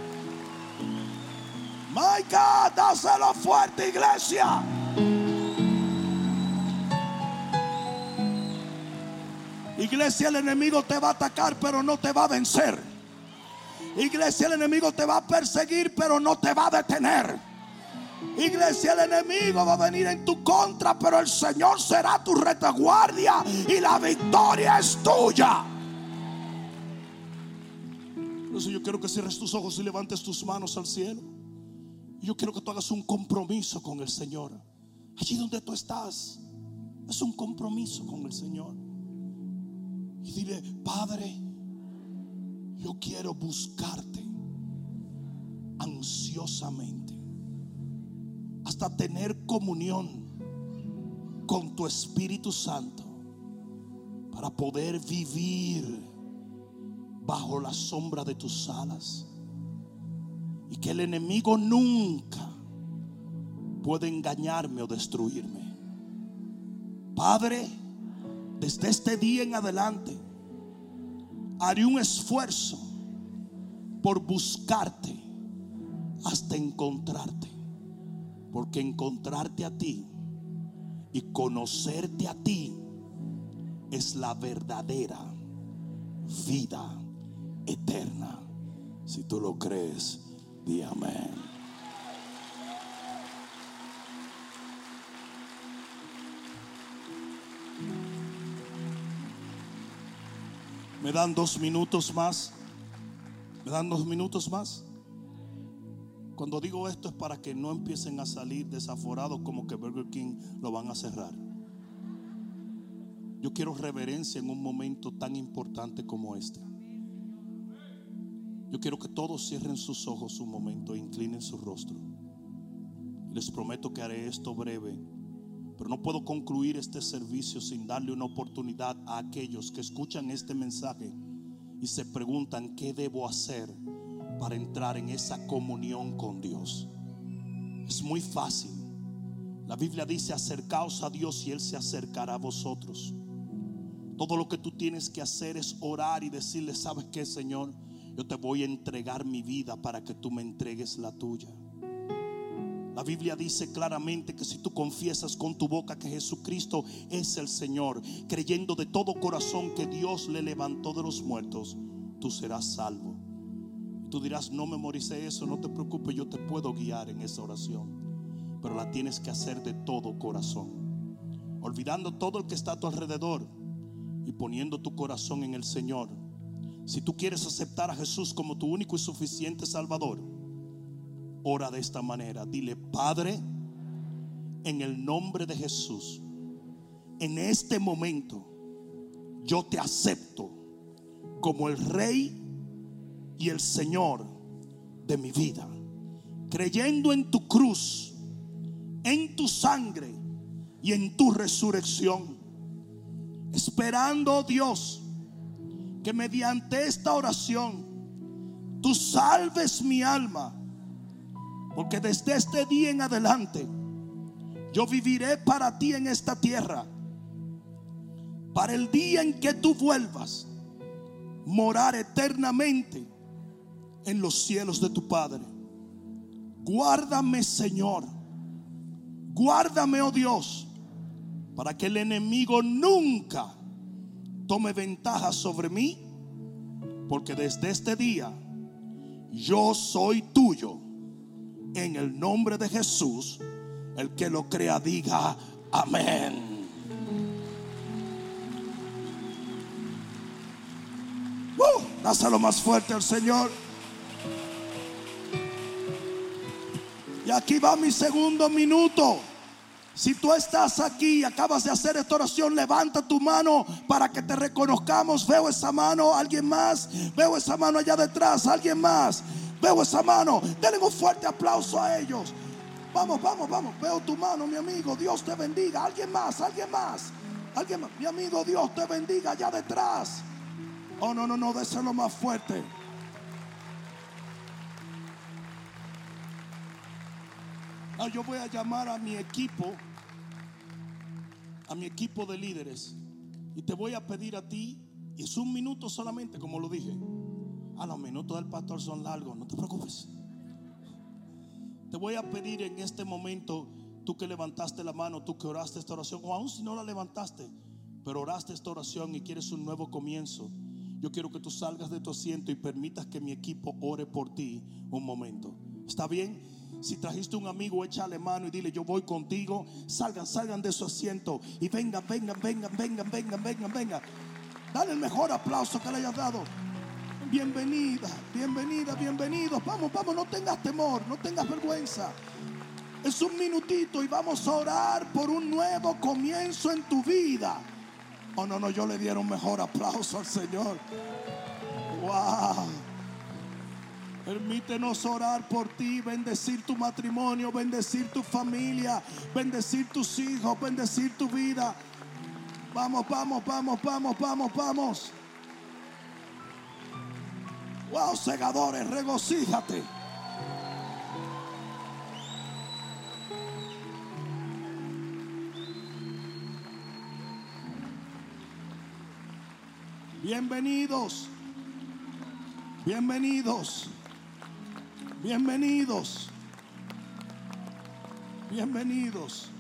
My God, dáselo fuerte, iglesia. Iglesia, el enemigo te va a atacar, pero no te va a vencer. Iglesia, el enemigo te va a perseguir, pero no te va a detener. Iglesia, el enemigo va a venir en tu contra, pero el Señor será tu retaguardia y la victoria es tuya. Eso yo quiero que cierres tus ojos y levantes tus manos al cielo. Yo quiero que tú hagas un compromiso con el Señor. Allí donde tú estás, es un compromiso con el Señor. Y dile, Padre, yo quiero buscarte ansiosamente hasta tener comunión con tu Espíritu Santo para poder vivir bajo la sombra de tus alas y que el enemigo nunca puede engañarme o destruirme. Padre, desde este día en adelante, haré un esfuerzo por buscarte hasta encontrarte. Porque encontrarte a ti y conocerte a ti es la verdadera vida eterna. Si tú lo crees, di amén. Me dan dos minutos más. Me dan dos minutos más. Cuando digo esto es para que no empiecen a salir desaforados como que Burger King lo van a cerrar. Yo quiero reverencia en un momento tan importante como este. Yo quiero que todos cierren sus ojos un momento e inclinen su rostro. Les prometo que haré esto breve, pero no puedo concluir este servicio sin darle una oportunidad a aquellos que escuchan este mensaje y se preguntan qué debo hacer para entrar en esa comunión con Dios. Es muy fácil. La Biblia dice, acercaos a Dios y Él se acercará a vosotros. Todo lo que tú tienes que hacer es orar y decirle, ¿sabes qué, Señor? Yo te voy a entregar mi vida para que tú me entregues la tuya. La Biblia dice claramente que si tú confiesas con tu boca que Jesucristo es el Señor, creyendo de todo corazón que Dios le levantó de los muertos, tú serás salvo. Tú dirás, no memorice eso, no te preocupes, yo te puedo guiar en esa oración. Pero la tienes que hacer de todo corazón. Olvidando todo el que está a tu alrededor y poniendo tu corazón en el Señor. Si tú quieres aceptar a Jesús como tu único y suficiente Salvador, ora de esta manera. Dile, Padre, en el nombre de Jesús, en este momento yo te acepto como el Rey y el Señor de mi vida. Creyendo en tu cruz en tu sangre y en tu resurrección. Esperando, oh Dios, que mediante esta oración tú salves mi alma. Porque desde este día en adelante yo viviré para ti en esta tierra. Para el día en que tú vuelvas, morar eternamente en los cielos de tu Padre. Guárdame, Señor. Guárdame, oh Dios, para que el enemigo nunca tome ventaja sobre mí, porque desde este día yo soy tuyo. En el nombre de Jesús, el que lo crea diga amén. Uh, dáselo más fuerte al Señor. Y aquí va mi segundo minuto. Si tú estás aquí y acabas de hacer esta oración, levanta tu mano para que te reconozcamos. Veo esa mano, alguien más. Veo esa mano allá detrás, alguien más. Veo esa mano. Denle un fuerte aplauso a ellos. Vamos, vamos, vamos. Veo tu mano, mi amigo. Dios te bendiga. Alguien más, alguien más. Alguien más. Mi amigo, Dios te bendiga allá detrás. Oh, no, no, no, déselo más fuerte. Ah, yo voy a llamar a mi equipo, a mi equipo de líderes, y te voy a pedir a ti, y es un minuto solamente, como lo dije. A los minutos del pastor son largos, no te preocupes. Te voy a pedir en este momento, tú que levantaste la mano, tú que oraste esta oración, o aún si no la levantaste, pero oraste esta oración y quieres un nuevo comienzo. Yo quiero que tú salgas de tu asiento y permitas que mi equipo ore por ti un momento. ¿Está bien? Si trajiste un amigo, échale mano y dile, yo voy contigo. Salgan, salgan de su asiento y vengan, vengan, vengan, vengan, vengan, vengan, vengan. Dale el mejor aplauso que le hayas dado. Bienvenida, bienvenida, bienvenidos. Vamos, vamos, no tengas temor, no tengas vergüenza. Es un minutito y vamos a orar por un nuevo comienzo en tu vida. Oh, no, no, yo le diera un mejor aplauso al Señor. Wow. Permítenos orar por ti, bendecir tu matrimonio, bendecir tu familia, bendecir tus hijos, bendecir tu vida. Vamos, vamos, vamos, vamos, vamos, vamos. Wow, segadores, regocíjate. Bienvenidos. Bienvenidos. Bienvenidos. Bienvenidos.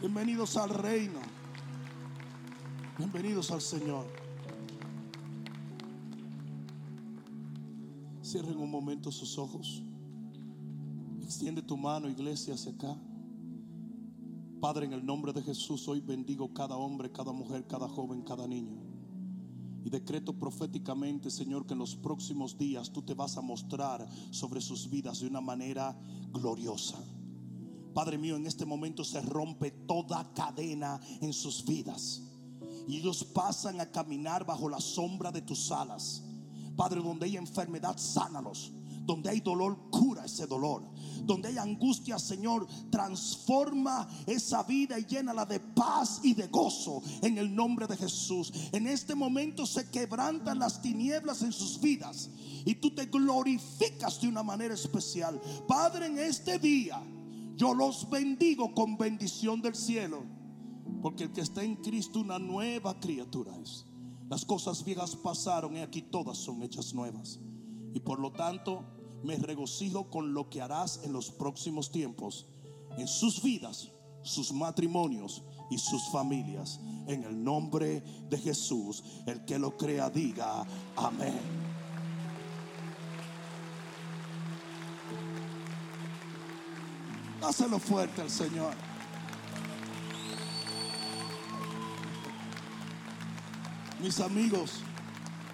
Bienvenidos al reino. Bienvenidos al Señor. Cierren un momento sus ojos. Extiende tu mano, iglesia, hacia acá. Padre, en el nombre de Jesús, hoy bendigo cada hombre, cada mujer, cada joven, cada niño. Y decreto proféticamente, Señor, que en los próximos días tú te vas a mostrar sobre sus vidas de una manera gloriosa. Padre mío, en este momento se rompe toda cadena en sus vidas. Y ellos pasan a caminar bajo la sombra de tus alas. Padre, donde hay enfermedad, sánalos. Donde hay dolor, cura ese dolor. Donde hay angustia, Señor, transforma esa vida y llénala de paz y de gozo en el nombre de Jesús. En este momento se quebrantan las tinieblas en sus vidas y tú te glorificas de una manera especial. Padre, en este día yo los bendigo con bendición del cielo. Porque el que está en Cristo una nueva criatura es. Las cosas viejas pasaron y aquí todas son hechas nuevas. Y por lo tanto, me regocijo con lo que harás en los próximos tiempos, en sus vidas, sus matrimonios y sus familias. En el nombre de Jesús, el que lo crea diga amén. Dáselo fuerte al Señor. Mis amigos,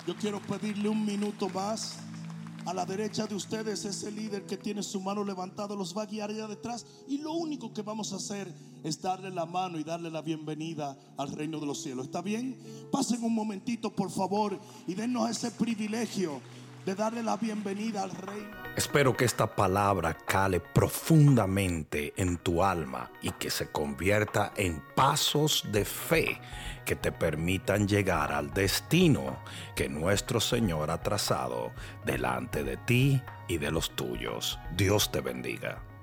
yo quiero pedirle un minuto más a la derecha de ustedes ese líder que tiene su mano levantada los va a guiar allá detrás y lo único que vamos a hacer es darle la mano y darle la bienvenida al reino de los cielos. ¿Está bien? Pasen un momentito por favor y dennos ese privilegio de darle la bienvenida al Rey. Espero que esta palabra cale profundamente en tu alma y que se convierta en pasos de fe que te permitan llegar al destino que nuestro Señor ha trazado delante de ti y de los tuyos. Dios te bendiga.